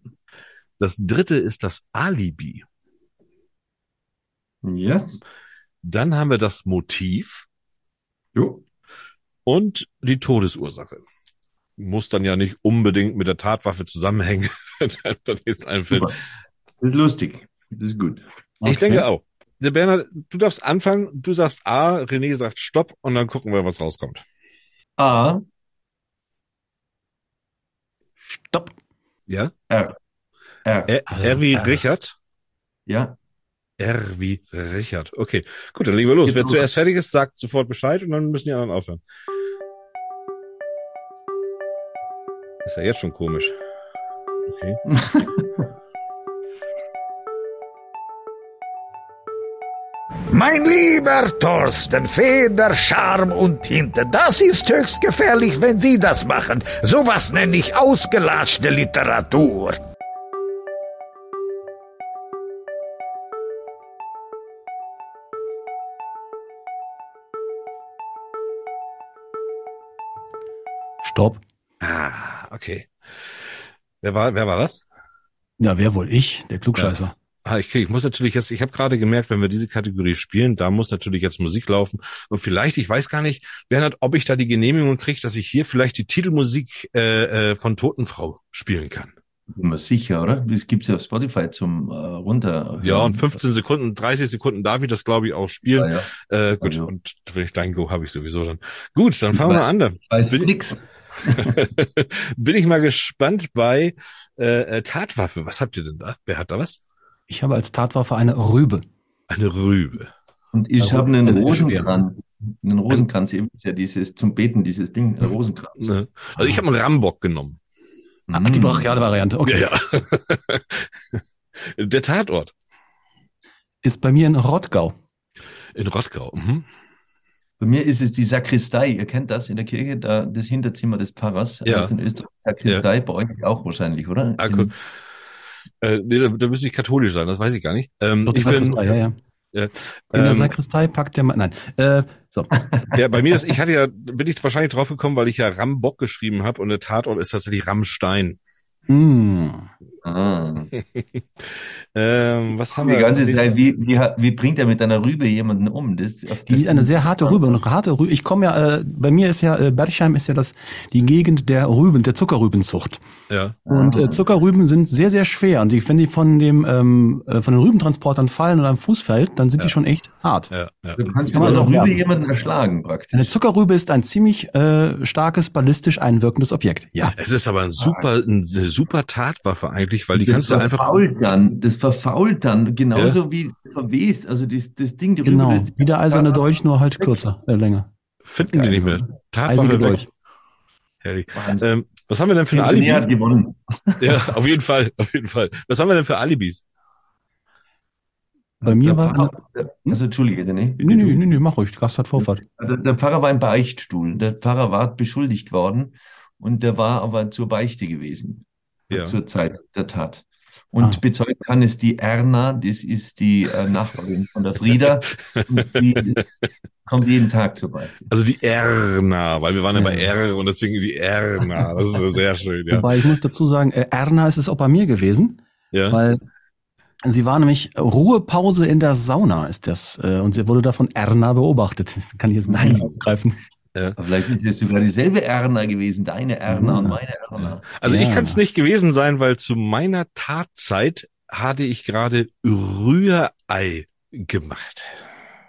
Speaker 1: Das dritte ist das Alibi.
Speaker 4: yes.
Speaker 1: Dann haben wir das Motiv
Speaker 4: Jo.
Speaker 1: und die Todesursache. Muss dann ja nicht unbedingt mit der Tatwaffe zusammenhängen. dann ist ein Film.
Speaker 4: Super. Das ist lustig. Das ist gut.
Speaker 1: Ich denke auch. Der Bernhard, du darfst anfangen, du sagst A, René sagt Stopp und dann gucken wir, was rauskommt.
Speaker 4: A,
Speaker 2: Stopp.
Speaker 1: Ja?
Speaker 4: R. R.
Speaker 1: R, R wie Richard.
Speaker 4: Ja.
Speaker 1: R wie Richard. Okay, gut, dann legen wir los. Wer zuerst fertig ist, sagt sofort Bescheid und dann müssen die anderen aufhören. Ist ja jetzt schon komisch. Okay.
Speaker 7: Mein lieber Thorsten, Feder, Charme und Tinte, das ist höchst gefährlich, wenn Sie das machen. Sowas nenne ich ausgelatschte Literatur.
Speaker 2: Stopp.
Speaker 1: Ah, okay. Wer war, wer war das?
Speaker 2: Ja, wer wohl? Ich, der Klugscheißer.
Speaker 1: Ah, ich, ich muss natürlich jetzt, ich habe gerade gemerkt, wenn wir diese Kategorie spielen, da muss natürlich jetzt Musik laufen. Und vielleicht, ich weiß gar nicht, Bernhard, ob ich da die Genehmigung kriege, dass ich hier vielleicht die Titelmusik äh, äh, von Totenfrau spielen kann.
Speaker 4: Sicher, oder? Das gibt's ja auf Spotify zum äh, runter.
Speaker 1: Ja, und 15 Sekunden, 30 Sekunden darf ich das, glaube ich, auch spielen.
Speaker 4: Ja, ja.
Speaker 1: Äh, gut,
Speaker 4: Also-
Speaker 1: und wenn ich dein Go habe ich sowieso dann. Gut, dann fangen wir an. Dann.
Speaker 4: Weiß
Speaker 1: Bin-
Speaker 4: nix.
Speaker 1: Bin ich mal gespannt bei äh, äh, Tatwaffe. Was habt ihr denn da? Wer hat da was?
Speaker 2: Ich habe als Tatwaffe eine Rübe.
Speaker 1: Eine Rübe.
Speaker 4: Und ich
Speaker 2: Ja,
Speaker 4: habe einen. Rosenkranz. Einen Rosenkranz, eben ja dieses zum Beten, dieses Ding, ein
Speaker 1: Mhm.
Speaker 4: Rosenkranz.
Speaker 1: Ne? Also ich habe einen Rambock genommen.
Speaker 2: Ach, die brachiale Variante. Okay.
Speaker 1: Ja, ja. Der Tatort
Speaker 2: Ist bei mir in Rottgau.
Speaker 1: in Rottgau. Mhm.
Speaker 4: Bei mir ist es die Sakristei. Ihr kennt das in der Kirche, da das Hinterzimmer des Pfarrers.
Speaker 1: Ja.
Speaker 4: Heißt in Österreich Sakristei, bei euch auch wahrscheinlich, oder?
Speaker 1: Ah, cool. Äh, nee, da, da müsste ich katholisch sein, das weiß ich gar nicht. Ähm,
Speaker 2: Doch, die
Speaker 1: ich bin,
Speaker 2: ja, ja.
Speaker 1: Ja,
Speaker 2: In der
Speaker 1: ähm,
Speaker 2: Sakristei packt der Mann. Nein. Äh, so.
Speaker 1: ja, bei mir ist, ich hatte ja, bin ich wahrscheinlich drauf gekommen, weil ich ja Rambock geschrieben habe und der Tatort ist tatsächlich Rammstein.
Speaker 2: Mm.
Speaker 4: Ah.
Speaker 1: Ähm, was haben
Speaker 4: Die
Speaker 1: wir?
Speaker 4: ganze? Zeit, wie, wie, wie bringt er mit einer Rübe jemanden um? Das, das-
Speaker 2: ist eine sehr harte Rübe. Und harte Rübe. Ich komme ja, äh, bei mir ist ja, äh, Berchheim ist ja das, die Gegend der Rüben, der Zuckerrübenzucht.
Speaker 1: Ja.
Speaker 2: Und
Speaker 4: Ah.
Speaker 2: äh, Zuckerrüben sind sehr, sehr schwer. Und die, wenn die von dem, ähm, äh, von den Rübentransportern fallen oder am Fuß fällt, dann sind die schon echt hart.
Speaker 1: Ja, ja.
Speaker 4: Du kannst
Speaker 2: Kann
Speaker 4: mit
Speaker 2: man
Speaker 4: einer
Speaker 2: auch
Speaker 4: Rübe jemanden erschlagen,
Speaker 2: Eine
Speaker 4: praktisch.
Speaker 2: Zuckerrübe ist ein ziemlich äh, starkes, ballistisch einwirkendes Objekt. Ja.
Speaker 1: Es ist aber ein super, eine super Tatwaffe eigentlich, weil die
Speaker 4: das
Speaker 1: kannst du einfach.
Speaker 4: verfault dann, das verfault dann, genauso wie verwest. Also das, das Ding, die Rübe,
Speaker 2: Genau.
Speaker 4: das,
Speaker 2: Wie der eiserne Dolch, nur halt kürzer, äh, länger.
Speaker 1: Finden die nicht mehr. Tatwaffe
Speaker 2: Dolch.
Speaker 1: weg. Herrlich. Ähm, was haben wir denn für eine
Speaker 4: René hat
Speaker 1: Alibi?
Speaker 4: gewonnen.
Speaker 1: Ja, auf jeden Fall, auf jeden Fall. Was haben wir denn für Alibis?
Speaker 2: Bei mir
Speaker 4: Der
Speaker 2: war,
Speaker 4: Pfarrer, also Entschuldige, René.
Speaker 2: nee, nee, nee, nee, mach ruhig, Gast hat Vorfahrt.
Speaker 4: Der, der Pfarrer war im Beichtstuhl. Der Pfarrer war beschuldigt worden und der war aber zur Beichte gewesen
Speaker 1: Ja.
Speaker 4: zur Zeit der Tat. Und
Speaker 2: Ah.
Speaker 4: bezeugt kann es die Erna, das ist die äh, Nachbarin von der Frieda. Und die kommt jeden Tag zur Beichte.
Speaker 1: Also die Erna, weil wir waren ja bei
Speaker 4: Ja.
Speaker 1: R und deswegen die Erna. Das ist sehr schön, ja.
Speaker 2: Wobei ich muss dazu sagen, äh, Erna ist es auch bei mir gewesen,
Speaker 1: Ja.
Speaker 2: weil sie war nämlich Ruhepause in der Sauna ist das äh, und sie wurde da von Erna beobachtet. Kann ich jetzt ein bisschen
Speaker 4: Aber vielleicht ist es sogar dieselbe Erna gewesen, deine Erna
Speaker 2: Ja.
Speaker 4: und meine Erna.
Speaker 1: Also
Speaker 2: Ja.
Speaker 1: ich kann es nicht gewesen sein, weil zu meiner Tatzeit hatte ich gerade Rührei gemacht.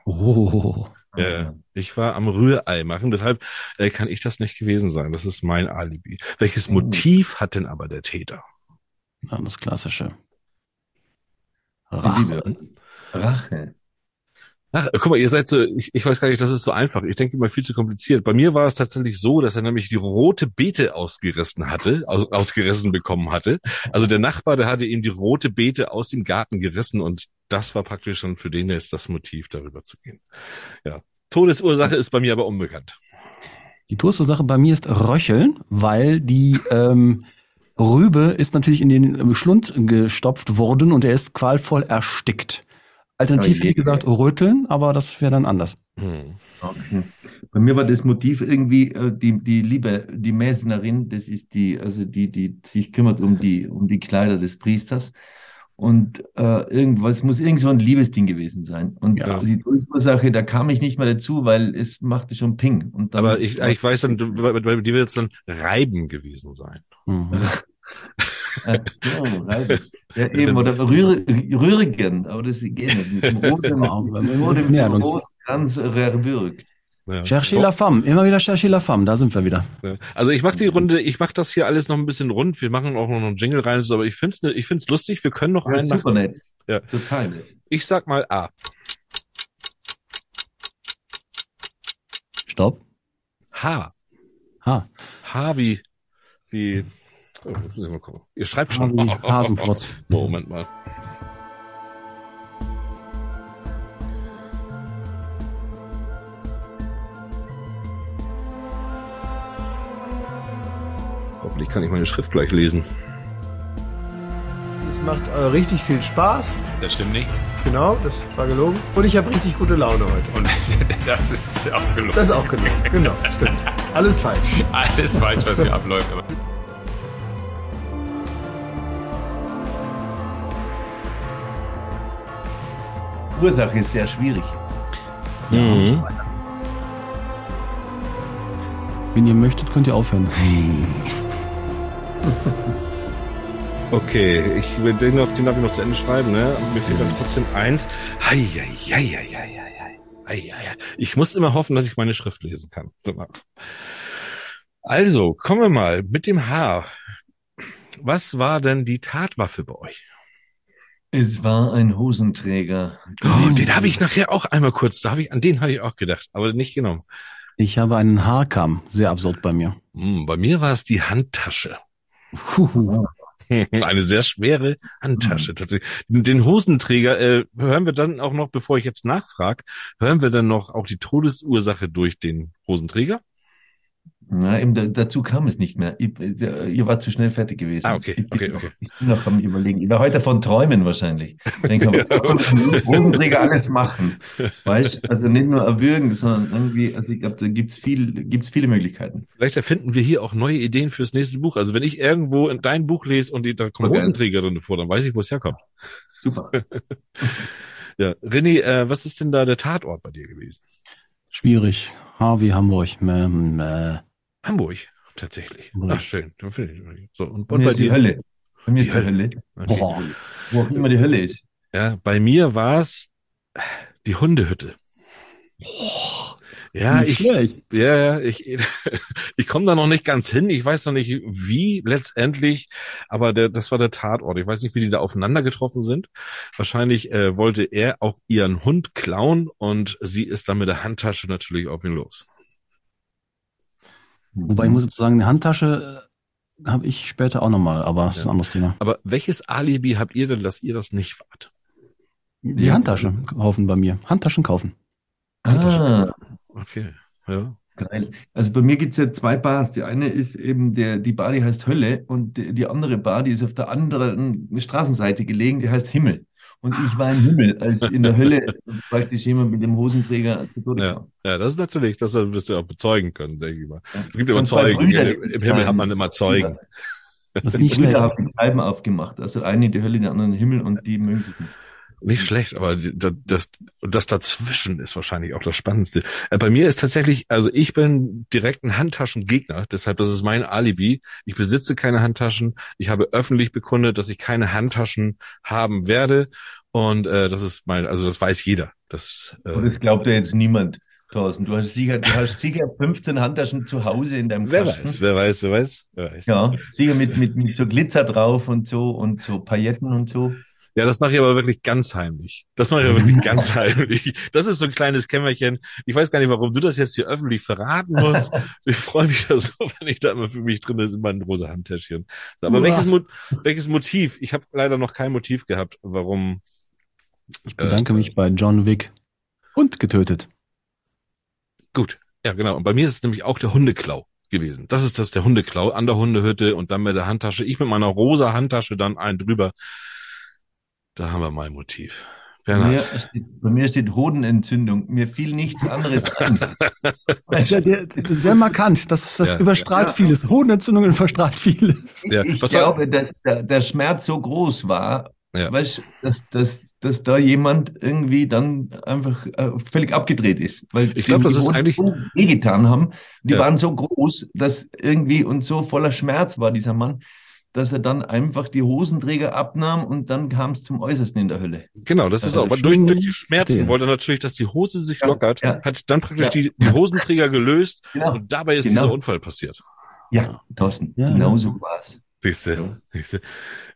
Speaker 2: Oh.
Speaker 1: Ja, ich war am Rührei machen, deshalb äh, kann ich das nicht gewesen sein. Das ist mein Alibi. Welches
Speaker 4: Mhm.
Speaker 1: Motiv hat denn aber der Täter?
Speaker 2: Ja, das klassische. Rache.
Speaker 4: Rache.
Speaker 1: Ach, guck mal, ihr seid so, ich, ich weiß gar nicht, das ist so einfach. Ich denke immer viel zu kompliziert. Bei mir war es tatsächlich so, dass er nämlich die rote Beete ausgerissen hatte, aus, ausgerissen bekommen hatte. Also der Nachbar, der hatte ihm die rote Beete aus dem Garten gerissen und das war praktisch schon für den jetzt das Motiv, darüber zu gehen. Ja. Todesursache ist bei mir aber unbekannt.
Speaker 2: Die Todesursache bei mir ist Röcheln, weil die ähm, Rübe ist natürlich in den Schlund gestopft worden und er ist qualvoll erstickt. Alternativ
Speaker 4: Oh
Speaker 2: hätte ich gesagt Röteln, aber das wäre dann anders.
Speaker 1: Hm.
Speaker 4: Okay. Bei mir war das Motiv irgendwie äh, die, die Liebe, die Mesnerin, das ist die, also die, die sich kümmert um die, um die Kleider des Priesters. Und äh, irgendwas muss irgend so ein Liebesding gewesen sein. Und
Speaker 2: Ja.
Speaker 4: die Todesursache, da kam ich nicht mehr dazu, weil es machte schon Ping. Und dann,
Speaker 1: Aber ich, ich weiß dann, bei bei dir wird es dann Reiben gewesen sein.
Speaker 2: Mhm.
Speaker 4: Ach so, reiben. Ja, eben, oder rühr, rührigen, aber das geht nicht. Mit dem roten,
Speaker 2: Aber wir- wir
Speaker 4: roten
Speaker 2: nähern uns.
Speaker 4: Rosenkranz Rerwürg.
Speaker 1: Ja.
Speaker 2: Cherchez la femme, immer wieder Cherchez la femme, da sind wir wieder.
Speaker 1: Ja. Also ich mache die Runde, ich mache das hier alles noch ein bisschen rund. Wir machen auch noch einen Jingle rein, aber ich find's, ne- ich find's lustig. Wir können noch
Speaker 4: Ja,
Speaker 1: einen
Speaker 4: super
Speaker 1: machen.
Speaker 4: nett.
Speaker 1: Ja.
Speaker 4: Total nett.
Speaker 1: Ich sag mal A.
Speaker 2: Stopp.
Speaker 1: H.
Speaker 2: Ha.
Speaker 1: H wie, wie, oh, jetzt müssen wir mal gucken. Ihr schreibt schon.
Speaker 2: Wie Hasenfrott.
Speaker 1: Moment mal. Hoffentlich kann ich meine Schrift gleich lesen.
Speaker 8: Es macht äh, richtig viel Spaß.
Speaker 9: Das stimmt nicht.
Speaker 8: Genau, das war gelogen. Und ich habe richtig gute Laune heute.
Speaker 9: Und das ist auch gelogen.
Speaker 8: Das ist auch gelogen. Genau, stimmt. Alles falsch.
Speaker 9: Alles falsch, was hier abläuft.
Speaker 4: Ursache ist sehr schwierig.
Speaker 1: Ja, mhm. mhm.
Speaker 2: Wenn ihr möchtet, könnt ihr aufhören.
Speaker 1: okay, ich will den, noch, den darf ich noch zu Ende schreiben, ne? Mir fehlt dann trotzdem eins. Hei, hei, hei, hei, hei, hei. Ich muss immer hoffen, dass ich meine Schrift lesen kann. Also, kommen wir mal mit dem Haar. Was war denn die Tatwaffe bei euch?
Speaker 4: Es war ein Hosenträger.
Speaker 1: Oh, den habe ich nachher auch einmal kurz, da habe ich, an den habe ich auch gedacht, aber nicht genommen.
Speaker 2: Ich habe einen Haarkamm, sehr absurd bei mir.
Speaker 1: Hm, bei mir war es die Handtasche.
Speaker 2: Huhu.
Speaker 1: Eine sehr schwere Handtasche tatsächlich. Den Hosenträger äh, hören wir dann auch noch, bevor ich jetzt nachfrage, hören wir dann noch auch die Todesursache durch den Hosenträger?
Speaker 4: Na, eben da, dazu kam es nicht mehr. Ich, äh, ihr wart zu schnell fertig gewesen.
Speaker 1: Ah, okay,
Speaker 4: Ich bin,
Speaker 1: okay,
Speaker 4: noch,
Speaker 1: okay.
Speaker 4: ich bin noch am überlegen. Ich war heute davon träumen wahrscheinlich. Ich denke, dem Hosenträger alles machen? Weißt also nicht nur erwürgen, sondern irgendwie, also ich glaube, da gibt's viel, gibt's viele Möglichkeiten.
Speaker 1: Vielleicht erfinden wir hier auch neue Ideen fürs nächste Buch. Also wenn ich irgendwo in dein Buch lese und die, da kommen
Speaker 4: Okay.
Speaker 1: Hosenträger drin vor, dann weiß ich, wo es herkommt.
Speaker 4: Super.
Speaker 1: Ja, René, äh, was ist denn da der Tatort bei dir gewesen?
Speaker 2: Schwierig. H wie Hamburg. Mäh, mäh.
Speaker 1: Hamburg, tatsächlich. Ach, schön. So, und,
Speaker 4: Bei
Speaker 1: und bei
Speaker 4: ist die
Speaker 1: dir?
Speaker 4: Hölle. Bei mir ist
Speaker 1: Die
Speaker 4: die Hölle.
Speaker 1: Okay.
Speaker 2: Boah.
Speaker 4: Wo auch immer die Hölle ist.
Speaker 1: Ja, bei mir war es die Hundehütte. Ja,
Speaker 2: Nicht
Speaker 1: ich,
Speaker 2: schlecht.
Speaker 1: ja, ja, ich, ich komme da noch nicht ganz hin. Ich weiß noch nicht, wie letztendlich, aber der, das war der Tatort. Ich weiß nicht, wie die da aufeinander getroffen sind. Wahrscheinlich äh, wollte er auch ihren Hund klauen und sie ist dann mit der Handtasche natürlich auf ihn los.
Speaker 2: Wobei ich muss jetzt sagen, eine Handtasche äh, habe ich später auch nochmal, aber das ist ein anderes Thema.
Speaker 1: Aber welches Alibi habt ihr denn, dass ihr das nicht wart?
Speaker 2: Die
Speaker 4: Ja.
Speaker 2: Handtasche kaufen bei mir. Handtaschen kaufen.
Speaker 4: Ah,
Speaker 1: Okay, ja.
Speaker 4: Geil. Also bei mir gibt's ja zwei Bars. Die eine ist eben der, die Bar, die heißt Hölle und die, die andere Bar, die ist auf der anderen Straßenseite gelegen, die heißt Himmel. Und ich war im Himmel, als in der Hölle praktisch jemand mit dem Hosenträger zu Tode
Speaker 1: Ja,
Speaker 4: kam.
Speaker 1: ja, das ist natürlich, das wirst du auch bezeugen können, denke ich mal.
Speaker 4: Ja.
Speaker 1: Es gibt immer Zeugen.
Speaker 4: Brüder,
Speaker 1: Im im Himmel hat man immer Zeugen.
Speaker 2: Das ist
Speaker 4: Die
Speaker 2: nicht
Speaker 4: Brüder
Speaker 2: schlecht.
Speaker 4: haben die Scheiben aufgemacht. Also der eine in die Hölle, der andere in den Himmel und die mögen sich nicht.
Speaker 1: Nicht schlecht, aber das, das, dazwischen ist wahrscheinlich auch das Spannendste. Äh, Bei mir ist tatsächlich, also ich bin direkt ein Handtaschengegner, deshalb das ist mein Alibi. Ich besitze keine Handtaschen. Ich habe öffentlich bekundet, dass ich keine Handtaschen haben werde. Und äh, das ist mein, also das weiß jeder. Das,
Speaker 4: Und
Speaker 1: äh,
Speaker 4: das glaubt ja jetzt niemand, Thorsten. Du hast sicher, du hast sicher 15 Handtaschen zu Hause in deinem
Speaker 1: wer
Speaker 4: Kasten.
Speaker 1: weiß, wer weiß, wer weiß, wer weiß.
Speaker 4: Ja, sicher mit, mit, mit so Glitzer drauf und so und so Pailletten und so.
Speaker 1: Ja, das mache ich aber wirklich ganz heimlich. Das mache ich aber wirklich ganz heimlich. Das ist so ein kleines Kämmerchen. Ich weiß gar nicht, warum du das jetzt hier öffentlich verraten musst. Ich freue mich ja so, wenn ich da immer für mich drin ist, immer ein rosa Handtäschchen. Aber
Speaker 2: Uah.
Speaker 1: welches, Mo welches Motiv? Ich habe leider noch kein Motiv gehabt, warum.
Speaker 2: Ich bedanke mich bei John Wick. Hund getötet.
Speaker 1: Gut, ja genau. Und bei mir ist es nämlich auch der Hundeklau gewesen. Das ist das, der Hundeklau an der Hundehütte und dann mit der Handtasche. Ich mit meiner rosa Handtasche dann ein drüber. Da haben wir mein Motiv.
Speaker 4: Bei mir,
Speaker 1: Bernhard.
Speaker 4: steht, bei mir steht Hodenentzündung. Mir fiel nichts anderes an.
Speaker 2: Sehr markant. Das, das
Speaker 1: Ja.
Speaker 2: überstrahlt
Speaker 4: Ja.
Speaker 2: vieles. Hodenentzündungen überstrahlt vieles.
Speaker 1: Ja,
Speaker 4: Ich
Speaker 1: was soll-
Speaker 4: glaube, dass der, der Schmerz so groß war,
Speaker 1: Ja.
Speaker 4: weißt, dass, dass, dass da jemand irgendwie dann einfach äh, völlig abgedreht ist. Weil
Speaker 1: Ich glaube, das
Speaker 4: die
Speaker 1: ist
Speaker 4: Hoden
Speaker 1: eigentlich-
Speaker 4: wehgetan haben. Die
Speaker 1: Ja.
Speaker 4: waren so groß, dass irgendwie und so voller Schmerz war dieser Mann, dass er dann einfach die Hosenträger abnahm und dann kam es zum Äußersten in der Hölle.
Speaker 1: Genau, das ist
Speaker 4: Ja,
Speaker 1: auch. Aber durch, durch die Schmerzen
Speaker 2: Verstehe.
Speaker 1: wollte er natürlich, dass die Hose sich
Speaker 4: Ja,
Speaker 1: lockert,
Speaker 4: ja.
Speaker 1: hat dann praktisch
Speaker 4: Ja.
Speaker 1: die, die Hosenträger gelöst
Speaker 4: Genau.
Speaker 1: und dabei ist
Speaker 4: Genau.
Speaker 1: dieser Unfall passiert.
Speaker 4: Ja, Thorsten,
Speaker 2: Ja,
Speaker 4: genau so war's.
Speaker 1: Siehste,
Speaker 4: Ja.
Speaker 1: siehste.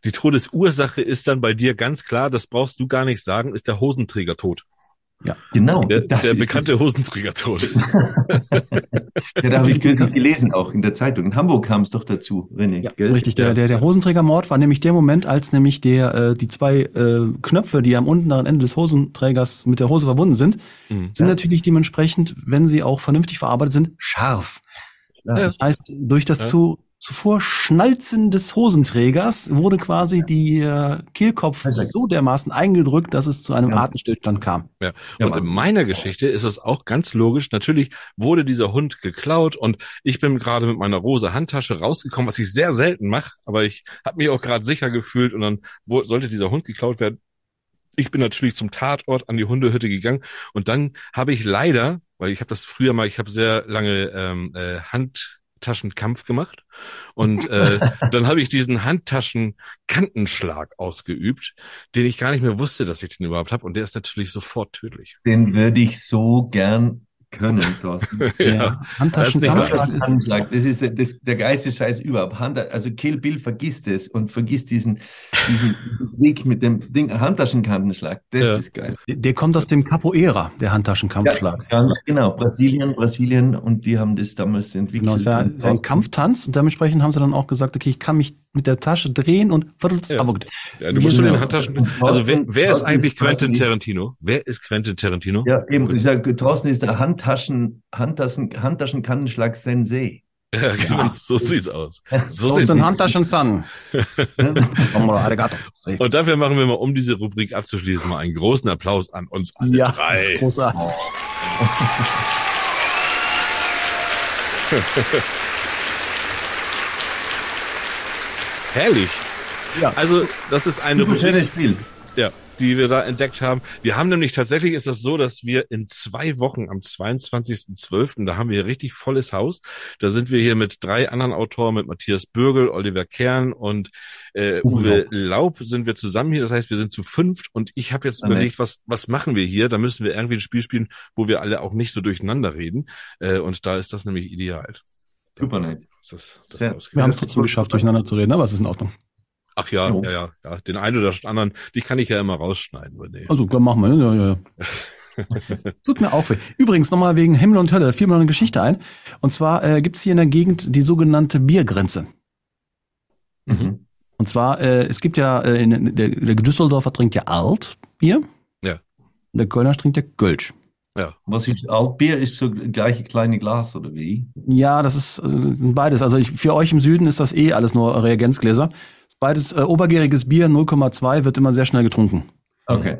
Speaker 1: Die Todesursache ist dann bei dir ganz klar, das brauchst du gar nicht sagen, ist der Hosenträger tot.
Speaker 4: Genau.
Speaker 1: Der, der bekannte Hosenträger tot.
Speaker 4: Das. Ja, da habe ich kürzlich gelesen, auch in der Zeitung. In Hamburg kam es doch dazu, René.
Speaker 2: Ja,
Speaker 4: gell?
Speaker 2: richtig. Der,
Speaker 1: Ja.
Speaker 2: der, der Hosenträgermord war nämlich der Moment, als nämlich der, äh, die zwei äh, Knöpfe, die am unteren Ende des Hosenträgers mit der Hose verbunden sind,
Speaker 1: Mhm.
Speaker 2: sind natürlich dementsprechend, wenn sie auch vernünftig verarbeitet sind, scharf.
Speaker 4: Ja.
Speaker 2: Das heißt, durch das
Speaker 1: Ja.
Speaker 2: zu, zuvor Schnalzen des Hosenträgers wurde quasi die äh, Kehlkopf
Speaker 4: Perfekt.
Speaker 2: so dermaßen eingedrückt, dass es zu einem
Speaker 4: Ja.
Speaker 2: Atemstillstand kam.
Speaker 1: Ja.
Speaker 4: Ja,
Speaker 1: und in
Speaker 4: Wahnsinn.
Speaker 1: meiner Geschichte ist es auch ganz logisch. Natürlich wurde dieser Hund geklaut und ich bin gerade mit meiner rosa Handtasche rausgekommen, was ich sehr selten mache, aber ich habe mich auch gerade sicher gefühlt und dann wo, sollte dieser Hund geklaut werden. Ich bin natürlich zum Tatort an die Hundehütte gegangen und dann habe ich leider, weil ich habe das früher mal, ich habe sehr lange ähm, äh, Handtaschenkampf gemacht und äh, dann habe ich diesen Handtaschenkantenschlag ausgeübt, den ich gar nicht mehr wusste, dass ich den überhaupt habe und der ist natürlich sofort tödlich.
Speaker 4: Den würde ich so gern können, Thorsten.
Speaker 2: Der Handtaschenkampfschlag ist,
Speaker 4: Handschlag, das ist das, der geilste Scheiß überhaupt. Hand, also Kill Bill vergisst es und vergisst diesen, diesen Weg mit dem Ding, Handtaschenkantenschlag. Das
Speaker 1: Ja.
Speaker 4: ist geil.
Speaker 2: der kommt aus dem Capoeira, der Handtaschenkampfschlag.
Speaker 4: Ganz genau. Brasilien, Brasilien und die haben das damals entwickelt.
Speaker 2: Genau, es war ein Kampftanz und dementsprechend haben sie dann auch gesagt, okay, ich kann mich mit der Tasche drehen und
Speaker 1: Ja.
Speaker 2: aber gut.
Speaker 1: Ja, du musst
Speaker 2: Genau.
Speaker 1: schon den Handtaschen. Also wer, wer ist eigentlich
Speaker 4: ist
Speaker 1: Quentin Tarantino? Wer ist Quentin Tarantino?
Speaker 4: Ja, eben. Ich sage, Thorsten ist der Handtaschen, Handtaschen, Handtaschenkantenschlag Sensei.
Speaker 1: Ja, genau. So sieht's aus. So
Speaker 2: Aus
Speaker 1: sieht's aus.
Speaker 2: Handtaschen-San. arigato.
Speaker 1: Und dafür machen wir mal, um diese Rubrik abzuschließen, mal einen großen Applaus an uns alle
Speaker 2: Ja,
Speaker 1: drei.
Speaker 2: ist großartig.
Speaker 1: Herrlich.
Speaker 2: Ja.
Speaker 1: Also, das ist eine
Speaker 4: schönes Spiel.
Speaker 1: ja, die wir da entdeckt haben. Wir haben nämlich tatsächlich ist das so, dass wir in zwei Wochen am 22.12., da haben wir richtig volles Haus. Da sind wir hier mit drei anderen Autoren, mit Matthias Bürgel, Oliver Kern und äh,
Speaker 2: Uwe
Speaker 1: Laub sind wir zusammen hier. Das heißt, wir sind zu fünft und ich habe jetzt
Speaker 4: nett.
Speaker 1: überlegt, was, was machen wir hier? Da müssen wir irgendwie ein Spiel spielen, wo wir alle auch nicht so durcheinander reden. Äh, und da ist das nämlich ideal.
Speaker 4: Super nett.
Speaker 1: Das ist, das
Speaker 4: Sehr-
Speaker 2: Wir haben es trotzdem geschafft, durcheinander zu reden, aber es ist in Ordnung.
Speaker 1: Ach ja, ja, ja, ja. Den einen oder anderen, die kann ich ja immer rausschneiden. René.
Speaker 2: Also, dann machen wir. Ja, ja, ja. Tut mir auch weh. Übrigens nochmal wegen Himmel und Hölle, da fiel mir noch eine Geschichte ein. Und zwar äh, gibt es hier in der Gegend die sogenannte Biergrenze.
Speaker 4: Mhm.
Speaker 2: Und zwar, äh, es gibt ja, äh, in, der, der Düsseldorfer trinkt ja Altbier.
Speaker 1: Ja.
Speaker 2: Und der Kölner trinkt ja Gölsch.
Speaker 4: Was ist Altbier? Ist so gleiche kleine Glas oder wie?
Speaker 2: Ja, das ist äh, beides. Also ich, für euch im Süden ist das eh alles nur Reagenzgläser. Beides äh, obergäriges Bier, 0,2, wird immer sehr schnell getrunken.
Speaker 4: Okay.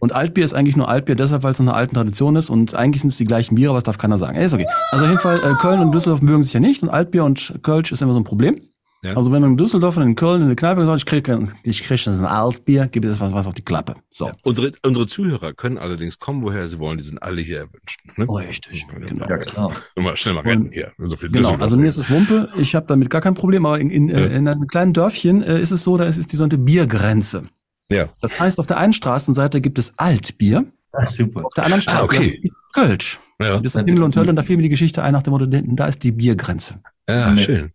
Speaker 2: Und Altbier ist eigentlich nur Altbier, deshalb, weil es eine alte Tradition ist. Und eigentlich sind es die gleichen Biere, aber das darf keiner sagen. Ey, ist okay. Also auf jeden Fall, äh, Köln und Düsseldorf mögen sich ja nicht. Und Altbier und Kölsch ist immer so ein Problem.
Speaker 1: Ja.
Speaker 2: Also wenn du in Düsseldorf und in Köln in der Kneipe sagst, ich krieg, ich krieg ein Altbier, gib dir das was, was auf die Klappe. So.
Speaker 1: Unsere, unsere Zuhörer können allerdings kommen, woher sie wollen. Die sind alle hier erwünscht. Ne?
Speaker 2: Richtig, genau.
Speaker 4: Ja, klar.
Speaker 1: Immer schnell mal retten hier. So viel
Speaker 2: Genau, also mir ist es Wumpe, ich habe damit gar kein Problem, aber in, in, äh, in einem kleinen Dörfchen äh, ist es so, da ist, ist die sogenannte Biergrenze.
Speaker 1: Ja.
Speaker 2: Das heißt, auf der einen Straßenseite gibt es Altbier,
Speaker 4: Ah, super.
Speaker 2: auf der anderen
Speaker 1: Ah,
Speaker 2: Straßenseite
Speaker 1: okay.
Speaker 2: gibt es Kölsch.
Speaker 1: Ja,
Speaker 2: Das ist Himmel und Hölle und da fiel mir die Geschichte ein nach dem Motto, da ist die Biergrenze.
Speaker 1: ja
Speaker 4: Nett.
Speaker 1: schön.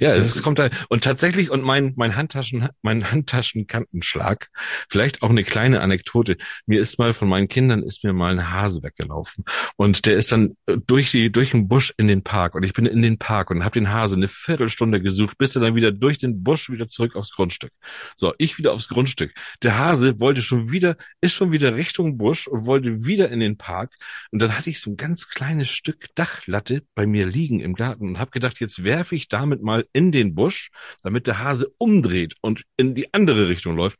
Speaker 1: Ja, es kommt da und tatsächlich und mein mein Handtaschen mein Handtaschenkantenschlag, vielleicht auch eine kleine Anekdote. Mir ist mal von meinen Kindern ist mir mal ein Hase weggelaufen und der ist dann äh, durch die durch den Busch in den Park und ich bin in den Park und habe den Hase eine Viertelstunde gesucht, bis er dann wieder durch den Busch wieder zurück aufs Grundstück. So, ich wieder aufs Grundstück. Der Hase wollte schon wieder ist schon wieder Richtung Busch und wollte wieder in den Park und dann hatte ich so ein ganz kleines Stück Dachlatte bei mir liegen im Garten und habe gedacht, jetzt werfe ich damit mal in den Busch, damit der Hase umdreht und in die andere Richtung läuft.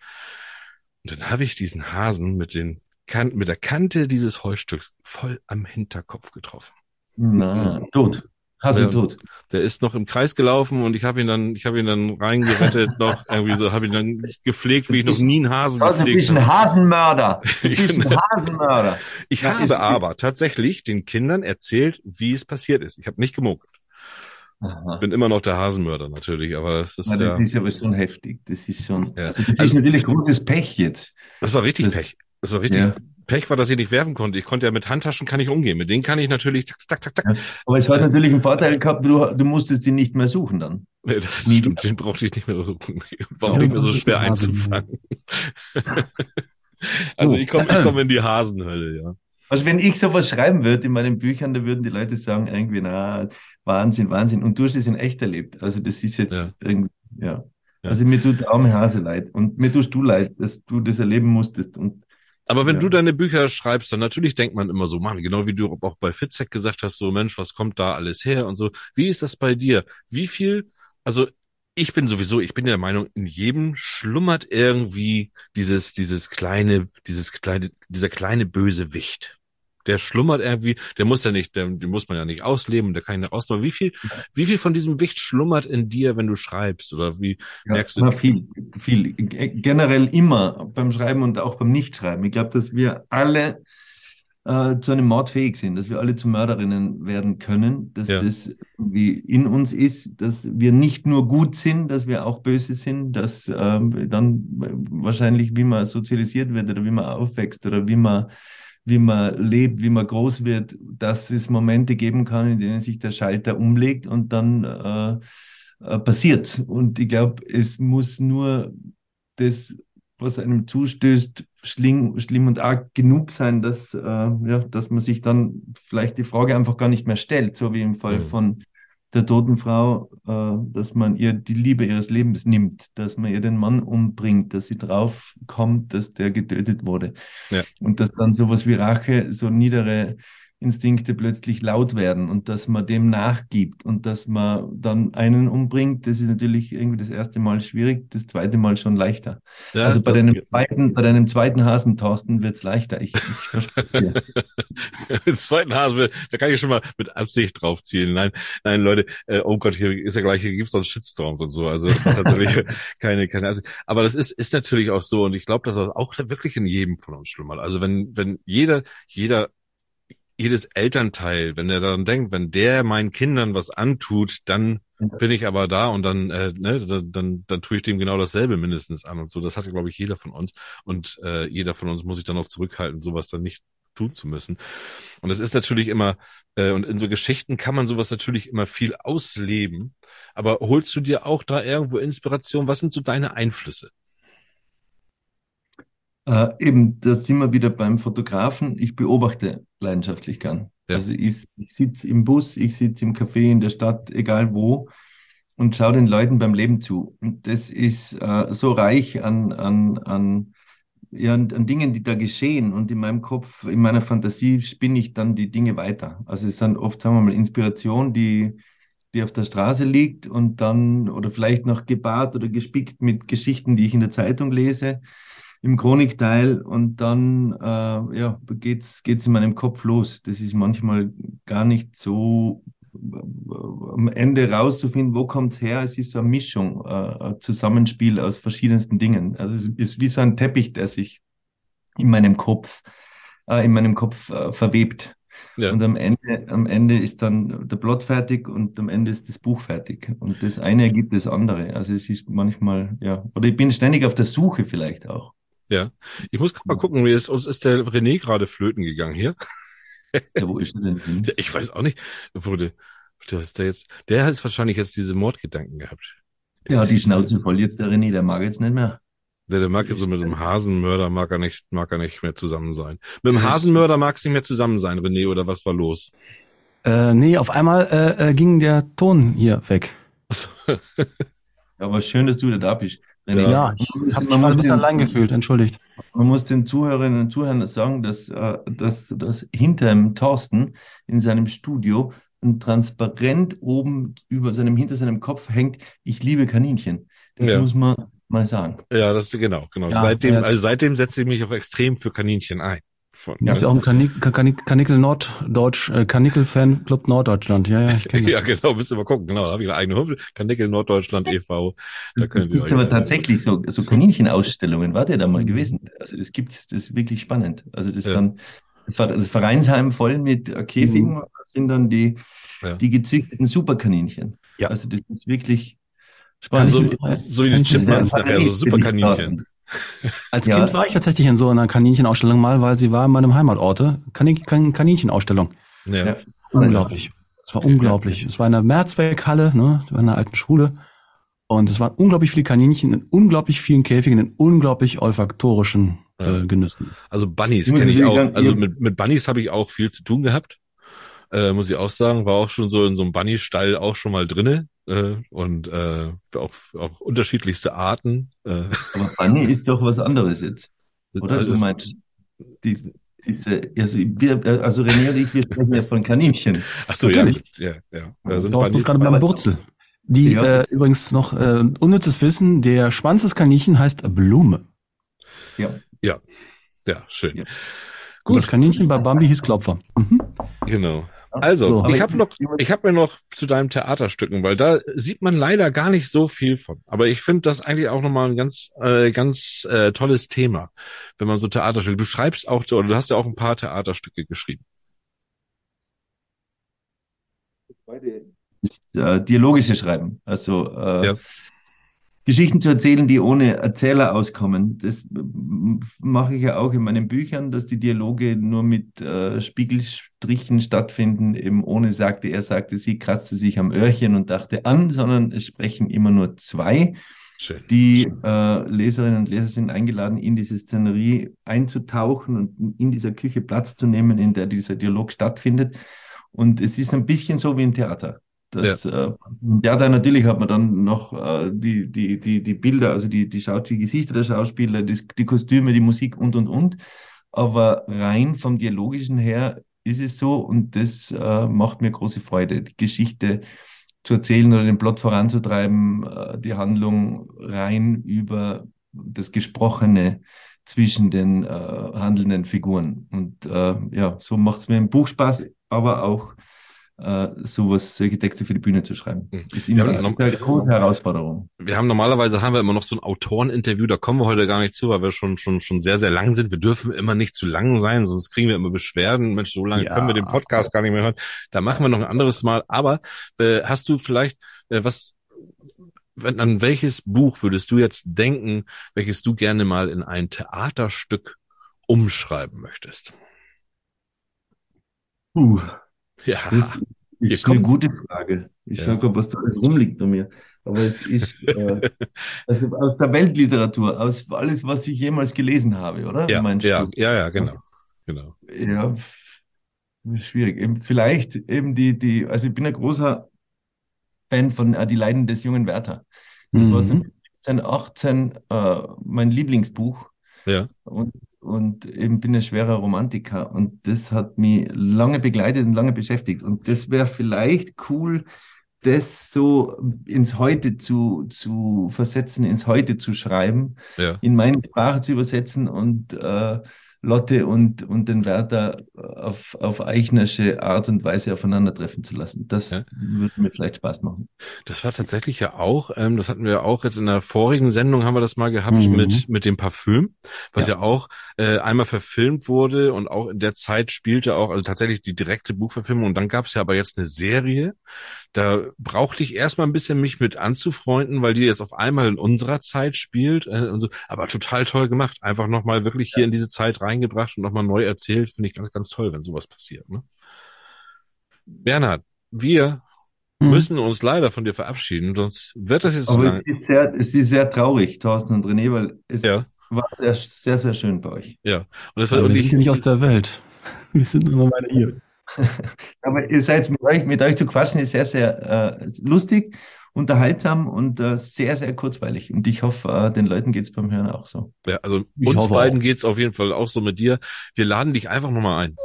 Speaker 1: Und dann habe ich diesen Hasen mit den kan mit der Kante dieses Heustücks voll am Hinterkopf getroffen.
Speaker 4: Na, tot. Hase
Speaker 1: Ja.
Speaker 4: tot.
Speaker 1: Der ist noch im Kreis gelaufen und ich habe ihn dann, ich habe ihn dann reingerettet noch irgendwie so, habe ihn dann gepflegt, wie ich noch nie einen Hasen
Speaker 4: Also, du
Speaker 1: gepflegt
Speaker 4: bist ein
Speaker 1: habe.
Speaker 4: Hasenmörder. Du bist ein Hasenmörder.
Speaker 1: Ich
Speaker 4: Ja,
Speaker 1: habe aber tatsächlich den Kindern erzählt, wie es passiert ist. Ich habe nicht gemogelt.
Speaker 4: Aha.
Speaker 1: Bin immer noch der Hasenmörder natürlich, aber das ist
Speaker 4: Ja,
Speaker 1: ja,
Speaker 4: das ist aber schon heftig. Das ist schon,
Speaker 1: Ja.
Speaker 4: also das
Speaker 1: Also-
Speaker 4: ist natürlich großes Pech jetzt.
Speaker 1: das war richtig
Speaker 4: das-
Speaker 1: Pech. Das war richtig
Speaker 4: Ja.
Speaker 1: Pech war, dass ich nicht werfen konnte. Ich konnte ja mit Handtaschen kann ich umgehen. Mit denen kann ich natürlich zack, zack, zack.
Speaker 4: Ja. Aber es hat natürlich einen Vorteil gehabt, du, du musstest ihn nicht mehr suchen dann.
Speaker 1: Nee, das
Speaker 4: Nie
Speaker 1: stimmt, den brauchte ich nicht mehr suchen. War auch
Speaker 2: Ja,
Speaker 1: nicht mehr so schwer einzufangen. also
Speaker 2: So.
Speaker 1: ich komme ich komm in die Hasenhölle, ja.
Speaker 4: Also wenn ich sowas schreiben würde in meinen Büchern, da würden die Leute sagen, irgendwie, na, Wahnsinn, Wahnsinn. Und du hast es in echt erlebt. Also das ist jetzt
Speaker 1: Ja.
Speaker 4: irgendwie, ja.
Speaker 1: Ja.
Speaker 4: Also mir tut arme Hase leid. Und mir tust du leid, dass du das erleben musstest. Und
Speaker 1: Aber wenn
Speaker 4: Ja.
Speaker 1: du deine Bücher schreibst, dann natürlich denkt man immer so, Mann, genau wie du auch bei Fitzek gesagt hast, so Mensch, was kommt da alles her und so. Wie ist das bei dir? Wie viel, also ich bin sowieso, ich bin der Meinung, in jedem schlummert irgendwie dieses, dieses kleine, dieses kleine, dieser kleine böse Wicht. Der schlummert irgendwie, der muss ja nicht, der, den muss man ja nicht ausleben, der kann ich nicht ausmachen. Wie viel, wie viel von diesem Wicht schlummert in dir, wenn du schreibst? Oder wie
Speaker 4: ja,
Speaker 1: merkst du?
Speaker 4: na, viel, viel. Generell immer beim Schreiben und auch beim Nichtschreiben. Ich glaube, dass wir alle äh, zu einem Mord fähig sind, dass wir alle zu Mörderinnen werden können, dass
Speaker 1: Ja.
Speaker 4: das wie in uns ist, dass wir nicht nur gut sind, dass wir auch böse sind, dass ähm, dann wahrscheinlich, wie man sozialisiert wird oder wie man aufwächst oder wie man wie man lebt, wie man groß wird, dass es Momente geben kann, in denen sich der Schalter umlegt und dann äh, äh, passiert. Und ich glaube, es muss nur das, was einem zustößt, schlimm, schlimm und arg genug sein, dass, äh, ja, dass man sich dann vielleicht die Frage einfach gar nicht mehr stellt, so wie im Fall
Speaker 1: Mhm.
Speaker 4: von der toten Frau, äh, dass man ihr die Liebe ihres Lebens nimmt, dass man ihr den Mann umbringt, dass sie drauf kommt, dass der getötet wurde.
Speaker 1: Ja.
Speaker 4: Und dass dann sowas wie Rache, so niedere Instinkte plötzlich laut werden und dass man dem nachgibt und dass man dann einen umbringt, das ist natürlich irgendwie das erste Mal schwierig, das zweite Mal schon leichter.
Speaker 1: Ja,
Speaker 4: also bei deinem zweiten, bei deinem zweiten Hasen, Thorsten, wird's leichter. Ich, ich verspreche dir.
Speaker 1: Den zweiten Hase, da kann ich schon mal mit Absicht drauf zielen. Nein, nein, Leute, äh, oh Gott, hier ist ja gleich, hier gibt's sonst Shitstorms und so. Also das war tatsächlich keine, keine Absicht. Aber das ist, ist natürlich auch so und ich glaube, dass das auch wirklich in jedem von uns schlummert. Also wenn, wenn jeder, jeder, jedes Elternteil, wenn er daran denkt, wenn der meinen Kindern was antut, dann bin ich aber da und dann, äh, ne, dann, dann, dann tue ich dem genau dasselbe mindestens an und so. Das hat, glaube ich, jeder von uns. Und äh, jeder von uns muss sich dann auch zurückhalten, sowas dann nicht tun zu müssen. Und es ist natürlich immer, äh, und in so Geschichten kann man sowas natürlich immer viel ausleben. Aber holst du dir auch da irgendwo Inspiration? Was sind so deine Einflüsse?
Speaker 4: Äh, eben, da sind wir wieder beim Fotografen. Ich beobachte leidenschaftlich gern.
Speaker 1: Ja.
Speaker 4: Also ich, ich sitze im Bus, ich sitze im Café in der Stadt, egal wo, und schaue den Leuten beim Leben zu. Und das ist äh, so reich an, an, an, ja, an, an Dingen, die da geschehen. Und in meinem Kopf, in meiner Fantasie spinne ich dann die Dinge weiter. Also es sind oft, sagen wir mal, Inspiration, die, die auf der Straße liegt und dann, oder vielleicht noch gebart oder gespickt mit Geschichten, die ich in der Zeitung lese im Chronikteil und dann äh, ja, geht's, geht's in meinem Kopf los. Das ist manchmal gar nicht so äh, am Ende rauszufinden, wo kommt's her. Es ist so eine Mischung, äh, ein Zusammenspiel aus verschiedensten Dingen. Also es ist wie so ein Teppich, der sich in meinem Kopf, äh, in meinem Kopf äh, verwebt.
Speaker 1: Ja.
Speaker 4: Und am Ende, am Ende ist dann der Plot fertig und am Ende ist das Buch fertig. Und das eine ergibt das andere. Also es ist manchmal, ja, oder ich bin ständig auf der Suche vielleicht auch.
Speaker 1: Ja. Ich muss gerade mal gucken, wie es, uns ist der René gerade flöten gegangen hier.
Speaker 4: Ja, wo ist er denn hin?
Speaker 1: Ich weiß auch nicht. Wurde, der ist der jetzt, der hat jetzt wahrscheinlich jetzt diese Mordgedanken gehabt.
Speaker 4: Ja, die Schnauze voll jetzt der René, der mag jetzt nicht mehr.
Speaker 1: Der, der mag jetzt so mit dem Hasenmörder mag er nicht, mag er nicht mehr zusammen sein. Mit dem Hasenmörder magst du nicht mehr zusammen sein, René, oder was war los?
Speaker 2: Äh, nee, auf einmal äh, äh, ging der Ton hier weg.
Speaker 1: Achso.
Speaker 4: Aber schön, dass du da bist. René.
Speaker 2: Ja, ich habe mich
Speaker 4: man
Speaker 2: mal ein
Speaker 4: muss
Speaker 2: bisschen
Speaker 4: den-
Speaker 2: allein gefühlt, entschuldigt.
Speaker 4: Man muss den Zuhörerinnen und Zuhörern sagen, dass, äh, dass, dass hinter dem Thorsten in seinem Studio ein Transparent oben über seinem, hinter seinem Kopf hängt, ich liebe Kaninchen. Das
Speaker 1: Ja.
Speaker 4: muss man mal sagen.
Speaker 1: Ja, das ist genau, genau.
Speaker 2: Ja,
Speaker 1: seitdem,
Speaker 2: ja.
Speaker 1: also seitdem setze ich mich auch extrem für Kaninchen ein. Von,
Speaker 2: Du bist ja auch Kanik Kanik Kanickel Norddeutsch, äh, Kanickel-Fan-Club Norddeutschland. Ja, ja, ich kenne
Speaker 1: ja, genau, müsst ihr mal gucken. Genau, da habe ich eine eigene Homepage. Kanickel Norddeutschland e.V. Da
Speaker 4: Es
Speaker 1: könnt ihr
Speaker 4: gibt aber tatsächlich so, so Kaninchenausstellungen. Wart ihr da mal gewesen? Also das gibt's, das ist wirklich spannend. Also das
Speaker 1: Ja.
Speaker 4: dann, das war das Vereinsheim voll mit Käfigen.
Speaker 2: Mhm.
Speaker 4: Das sind dann die,
Speaker 1: Ja.
Speaker 4: die gezüchteten Superkaninchen.
Speaker 2: Ja.
Speaker 4: Also das ist wirklich
Speaker 1: Ja,
Speaker 4: spannend.
Speaker 1: so, so wie die Chipmunks
Speaker 4: Ja,
Speaker 1: nachher, so super Kaninchen.
Speaker 4: Kaninchen.
Speaker 2: Als
Speaker 4: Ja.
Speaker 2: Kind war ich tatsächlich in so einer Kaninchenausstellung mal, weil sie war in meinem Heimatorte. Kanin Kan Kaninchenausstellung.
Speaker 1: Ja.
Speaker 4: Ja.
Speaker 2: Unglaublich. Es war unglaublich. Es war in der Mehrzweckhalle, ne, in einer alten Schule. Und es waren unglaublich viele Kaninchen in unglaublich vielen Käfigen, in unglaublich olfaktorischen äh, Genüssen.
Speaker 1: Also Bunnies kenne ich auch. Also mit, mit Bunnies habe ich auch viel zu tun gehabt. Äh, muss ich auch sagen, war auch schon so in so einem Bunny-Stall auch schon mal drinne. Äh, und äh, auch, auch unterschiedlichste Arten. Äh,
Speaker 4: Aber Bunny ist doch was anderes jetzt. Oder
Speaker 1: also
Speaker 4: du meinst, die, diese, also, wir, also René und ich, wir sprechen ja von Kaninchen.
Speaker 1: Ach so, ja,
Speaker 2: Natürlich.
Speaker 1: gut, ja, ja. Da sind
Speaker 2: Du warst gerade beim Burzel. Die
Speaker 4: Ja.
Speaker 2: äh, übrigens noch äh, unnützes Wissen, der Schwanz des Kaninchen heißt Blume.
Speaker 4: Ja.
Speaker 1: ja, schön.
Speaker 4: Ja.
Speaker 2: Und das Kaninchen bei Bambi hieß Klopfer. Mhm.
Speaker 1: Genau. Also,
Speaker 2: So.
Speaker 1: ich habe noch,
Speaker 4: ich-
Speaker 1: ich habe mir noch zu deinem Theaterstücken, weil da sieht man leider gar nicht so viel von. Aber ich finde das eigentlich auch nochmal ein ganz, äh, ganz äh, tolles Thema, wenn man so Theaterstücke. Du schreibst auch, oder du hast ja auch ein paar Theaterstücke geschrieben.
Speaker 4: ist äh, dialogische Schreiben. Also äh,
Speaker 1: Ja.
Speaker 4: Geschichten zu erzählen, die ohne Erzähler auskommen. Das äh, mache ich ja auch in meinen Büchern, dass die Dialoge nur mit äh, Spiegelstrichen stattfinden, eben ohne sagte, er sagte, sie kratzte sich am Öhrchen und dachte an, sondern es sprechen immer nur zwei.
Speaker 1: Schön.
Speaker 4: Die äh, Leserinnen und Leser sind eingeladen, in diese Szenerie einzutauchen und in dieser Küche Platz zu nehmen, in der dieser Dialog stattfindet. Und es ist ein bisschen so wie im Theater. Das, äh, Im Theater natürlich hat man dann noch äh, die, die, die, die Bilder, also die, die, Schau die Gesichter der Schauspieler, das, die Kostüme, die Musik und, und, und. Aber rein vom Dialogischen her ist es so und das äh, macht mir große Freude, die Geschichte zu erzählen oder den Plot voranzutreiben, äh, die Handlung rein über das Gesprochene zwischen den äh, handelnden Figuren. Und äh, ja, so macht es mir im Buch Spaß, aber auch äh, sowas, solche Texte für die Bühne zu schreiben.
Speaker 1: Mhm.
Speaker 4: Ist immer eine sehr große Herausforderung.
Speaker 1: Wir haben normalerweise haben wir immer noch so ein Autoreninterview, da kommen wir heute gar nicht zu, weil wir schon schon schon sehr sehr lang sind. Wir dürfen immer nicht zu lang sein, sonst kriegen wir immer Beschwerden. Mensch, so lange
Speaker 2: Ja.
Speaker 1: können wir den Podcast gar nicht mehr hören. Da machen wir noch ein anderes Mal. Aber äh, hast du vielleicht äh, was? Wenn, an welches Buch würdest du jetzt denken, welches du gerne mal in ein Theaterstück umschreiben möchtest?
Speaker 4: Puh,
Speaker 1: Ja,
Speaker 4: das ist eine gute Frage. Ich
Speaker 1: Ja.
Speaker 4: schaue gerade, was da alles rumliegt bei mir. Aber es ist äh, also aus der Weltliteratur, aus alles, was ich jemals gelesen habe, oder?
Speaker 1: ja, ja, ja, ja, genau, genau.
Speaker 4: Ja, schwierig. Eben vielleicht eben die, die, also ich bin ein großer Fan von äh, Die Leiden des jungen Werther. Das war so
Speaker 2: Mhm.
Speaker 4: 2018 äh, mein Lieblingsbuch
Speaker 1: Ja,
Speaker 4: und, und eben bin ein schwerer Romantiker und das hat mich lange begleitet und lange beschäftigt. Und das wäre vielleicht cool, das so ins Heute zu, zu versetzen, ins Heute zu schreiben
Speaker 1: ja.
Speaker 4: in meine Sprache zu übersetzen und äh, Lotte und, und den Werther auf, auf Eichnersche Art und Weise aufeinandertreffen zu lassen. Das
Speaker 1: Ja.
Speaker 4: würde mir vielleicht Spaß machen.
Speaker 1: Das war tatsächlich ja auch, ähm, das hatten wir auch jetzt in der vorigen Sendung haben wir das mal gehabt
Speaker 2: Mhm.
Speaker 1: mit mit dem Parfüm, was ja,
Speaker 2: Ja.
Speaker 1: auch äh, einmal verfilmt wurde und auch in der Zeit spielte auch, also tatsächlich die direkte Buchverfilmung. Und dann gab es ja aber jetzt eine Serie. Da brauchte ich erstmal ein bisschen mich mit anzufreunden, weil die jetzt auf einmal in unserer Zeit spielt. Äh, und so. Aber total toll gemacht. Einfach nochmal wirklich hier in diese Zeit reingebracht und nochmal neu erzählt. Finde ich ganz, ganz toll, wenn sowas passiert. Ne? Bernhard, wir
Speaker 2: Mhm.
Speaker 1: müssen uns leider von dir verabschieden, sonst wird das jetzt
Speaker 4: Aber
Speaker 1: lang.
Speaker 4: es ist sehr, es ist sehr traurig, Thorsten und René, weil es
Speaker 1: Ja.
Speaker 4: war sehr, sehr, sehr schön bei euch.
Speaker 1: Ja. Und das war
Speaker 2: Ja, wir sind
Speaker 1: ich,
Speaker 2: ja nicht aus der Welt. Wir sind nur Weile hier.
Speaker 4: Aber ihr seid mit euch, mit euch zu quatschen, ist sehr, sehr äh, lustig, unterhaltsam und äh, sehr, sehr kurzweilig. Und ich hoffe, äh, den Leuten geht's beim Hören auch so.
Speaker 1: ja, also
Speaker 2: Ich
Speaker 1: uns beiden
Speaker 2: auch.
Speaker 1: geht's auf jeden Fall auch so mit dir. Wir laden dich einfach nochmal ein.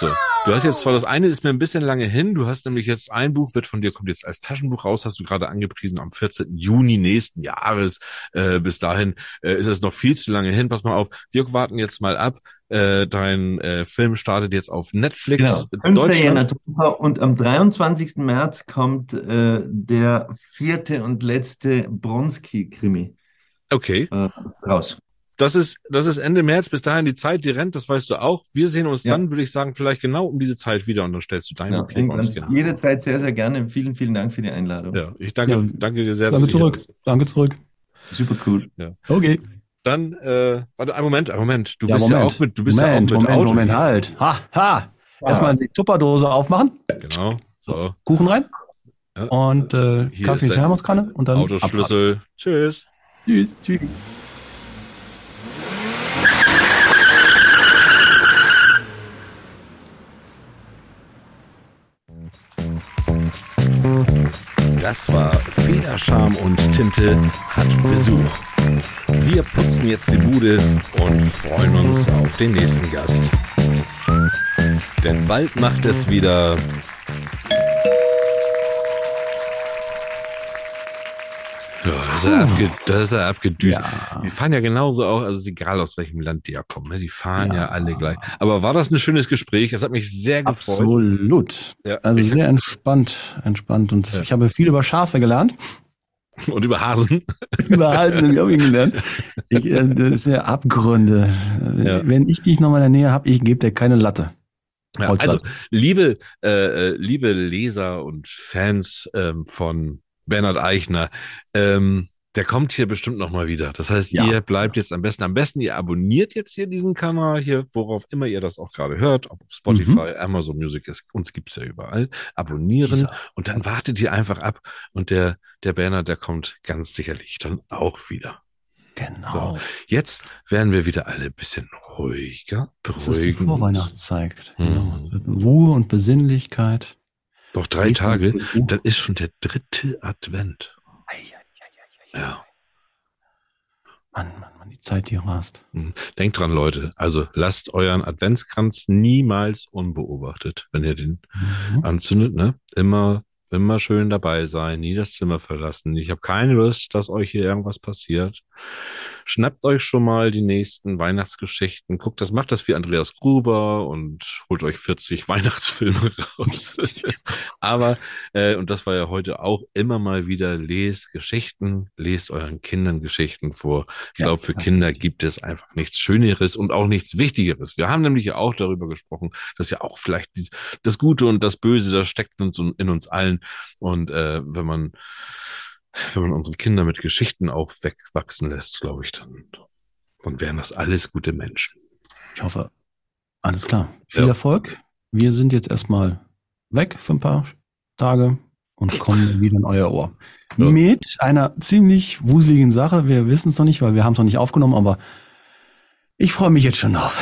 Speaker 1: So. Du hast jetzt zwar das eine ist mir ein bisschen lange hin. Du hast nämlich jetzt ein Buch wird von dir kommt jetzt als Taschenbuch raus, hast du gerade angepriesen am 14. Juni nächsten Jahres. Äh, bis dahin äh, ist es noch viel zu lange hin. Pass mal auf. Wir warten jetzt mal ab. Äh, dein äh, Film startet jetzt auf Netflix
Speaker 4: Genau. 5.
Speaker 1: Deutschland.
Speaker 4: Und am 23. März kommt äh, der vierte und letzte Bronski-Krimi
Speaker 1: Okay.
Speaker 4: äh, raus.
Speaker 1: das ist, das ist Ende März. Bis dahin die Zeit, die rennt, das weißt du auch. Wir sehen uns
Speaker 4: Ja.
Speaker 1: dann, würde ich sagen, vielleicht genau um diese Zeit wieder und dann stellst du deinen
Speaker 4: Ja,
Speaker 1: klicken uns
Speaker 4: ganz,
Speaker 1: genau.
Speaker 4: jederzeit sehr, sehr gerne. Vielen, vielen Dank für die Einladung.
Speaker 1: Ja, ich danke,
Speaker 2: Ja.
Speaker 1: danke dir sehr, dass
Speaker 2: Danke zurück. Danke zurück.
Speaker 4: Super cool.
Speaker 2: Okay.
Speaker 1: Dann, äh, warte, einen Moment, einen Moment. Du
Speaker 2: Ja,
Speaker 1: bist
Speaker 2: Moment.
Speaker 1: ja auch mit, du bist
Speaker 2: Moment,
Speaker 1: ja auch mit
Speaker 2: Moment,
Speaker 1: Auto.
Speaker 2: Moment, halt. Ha, ha. Erstmal die Tupperdose aufmachen,
Speaker 1: Genau. So.
Speaker 2: Kuchen rein
Speaker 1: Ja.
Speaker 2: und äh,
Speaker 1: Hier
Speaker 2: Kaffee,
Speaker 1: ist dein
Speaker 2: Thermoskanne und dann Abfahrt.
Speaker 1: Autoschlüssel. Tschüss.
Speaker 2: Tschüss. Tschüss.
Speaker 1: Das war Federscham und Tinte hat Besuch. Wir putzen jetzt die Bude und freuen uns auf den nächsten Gast. Denn bald macht es wieder. Ja, das ist abge, das ist ja abgedüst.
Speaker 2: Ja.
Speaker 1: Die fahren ja genauso auch, also ist egal aus welchem Land die ja kommen, ne? die fahren ja.
Speaker 2: Ja.
Speaker 1: alle gleich. Aber war das ein schönes Gespräch? Das hat mich sehr gefreut.
Speaker 2: Absolut.
Speaker 1: Ja,
Speaker 2: Also sehr entspannt, entspannt. Und ich habe viel über Schafe gelernt.
Speaker 1: Und über Hasen.
Speaker 2: Über Halsen habe ich auch gelernt. Ich, äh, das ist ja Abgründe.
Speaker 1: Ja.
Speaker 2: Wenn ich dich noch mal in der Nähe habe, ich gebe dir keine Latte.
Speaker 1: Ja, also, liebe, äh, äh, liebe Leser und Fans ähm, von Bernhard Eichner, ähm, der kommt hier bestimmt noch mal wieder. Das heißt,
Speaker 2: Ja.
Speaker 1: ihr bleibt jetzt am besten, am besten ihr abonniert jetzt hier diesen Kanal hier, worauf immer ihr das auch gerade hört, ob Spotify, Amazon Music ist, uns gibt's ja überall. Abonnieren
Speaker 2: Dieser.
Speaker 1: und dann wartet ihr einfach ab und der, der Bernhard, der kommt ganz sicherlich dann auch wieder.
Speaker 2: Genau.
Speaker 1: Jetzt werden wir wieder alle ein bisschen ruhiger,
Speaker 2: Das ist die. Vorweihnachtszeit. Genau. Es wird Ruhe und Besinnlichkeit.
Speaker 1: Noch drei Tage, dann ist schon der dritte Advent.
Speaker 2: Ei, ei, ei, ei, ei, ei.
Speaker 1: Ja.
Speaker 2: Mann, Mann, Mann, die Zeit, die rast.
Speaker 1: Hm. Denkt dran, Leute. Also lasst euren Adventskranz niemals unbeobachtet, wenn ihr den
Speaker 2: Mhm.
Speaker 1: anzündet, ne? Immer, immer schön dabei sein, nie das Zimmer verlassen. Ich habe keine Lust, dass euch hier irgendwas passiert. Schnappt euch schon mal die nächsten Weihnachtsgeschichten. Guckt das, macht das wie Andreas Gruber und holt euch 40 Weihnachtsfilme raus. Aber, äh, und das war ja heute auch immer mal wieder, lest Geschichten, lest euren Kindern Geschichten vor. Ich
Speaker 2: Ja,
Speaker 1: glaube, für Kinder gibt es einfach nichts Schöneres und auch nichts Wichtigeres. Wir haben nämlich ja auch darüber gesprochen, dass ja auch vielleicht dies, das Gute und das Böse, das steckt uns in uns allen. Und äh, wenn man wenn man unsere Kinder mit Geschichten aufwachsen lässt, glaube ich, dann, dann wären das alles gute Menschen.
Speaker 2: Ich hoffe, alles klar. Viel
Speaker 1: Ja.
Speaker 2: Erfolg. Wir sind jetzt erstmal weg für ein paar Tage und kommen wieder in euer Ohr.
Speaker 1: Ja.
Speaker 2: Mit einer ziemlich wuseligen Sache. Wir wissen es noch nicht, weil wir haben es noch nicht aufgenommen, aber ich freue mich jetzt schon drauf.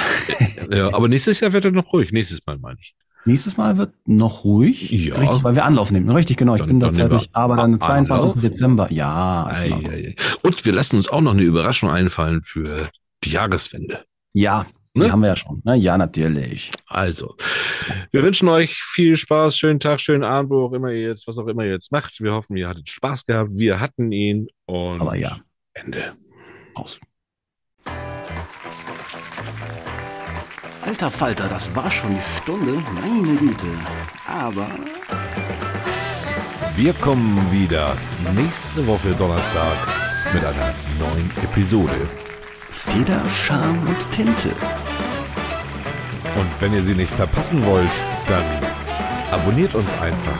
Speaker 1: Ja, aber nächstes Jahr wird er noch ruhig. Nächstes Mal meine ich.
Speaker 2: Nächstes Mal wird noch ruhig.
Speaker 1: Ja.
Speaker 2: Richtig, weil wir Anlauf nehmen. Richtig, genau. Ich
Speaker 1: Dann-
Speaker 2: bin da zeitlich, aber dann
Speaker 1: A-
Speaker 2: 22.
Speaker 1: Anlauf.
Speaker 2: Dezember. Ja,
Speaker 1: Ei, ei, ei. Und wir lassen uns auch noch eine Überraschung einfallen für die Jahreswende.
Speaker 2: ja, die
Speaker 1: Ne?
Speaker 2: haben wir ja schon. Na, ja, natürlich.
Speaker 1: Also, wir wünschen euch viel Spaß, schönen Tag, schönen Abend, wo auch immer ihr jetzt, was auch immer ihr jetzt macht. Wir hoffen, ihr hattet Spaß gehabt. Wir hatten ihn und
Speaker 2: Aber ja,
Speaker 1: Ende.
Speaker 2: aus.
Speaker 10: Alter Falter, das war schon die Stunde. Meine Güte. Aber
Speaker 3: Wir kommen wieder nächste Woche Donnerstag mit einer neuen Episode.
Speaker 10: Feder, Charme und Tinte.
Speaker 3: Und wenn ihr sie nicht verpassen wollt, dann abonniert uns einfach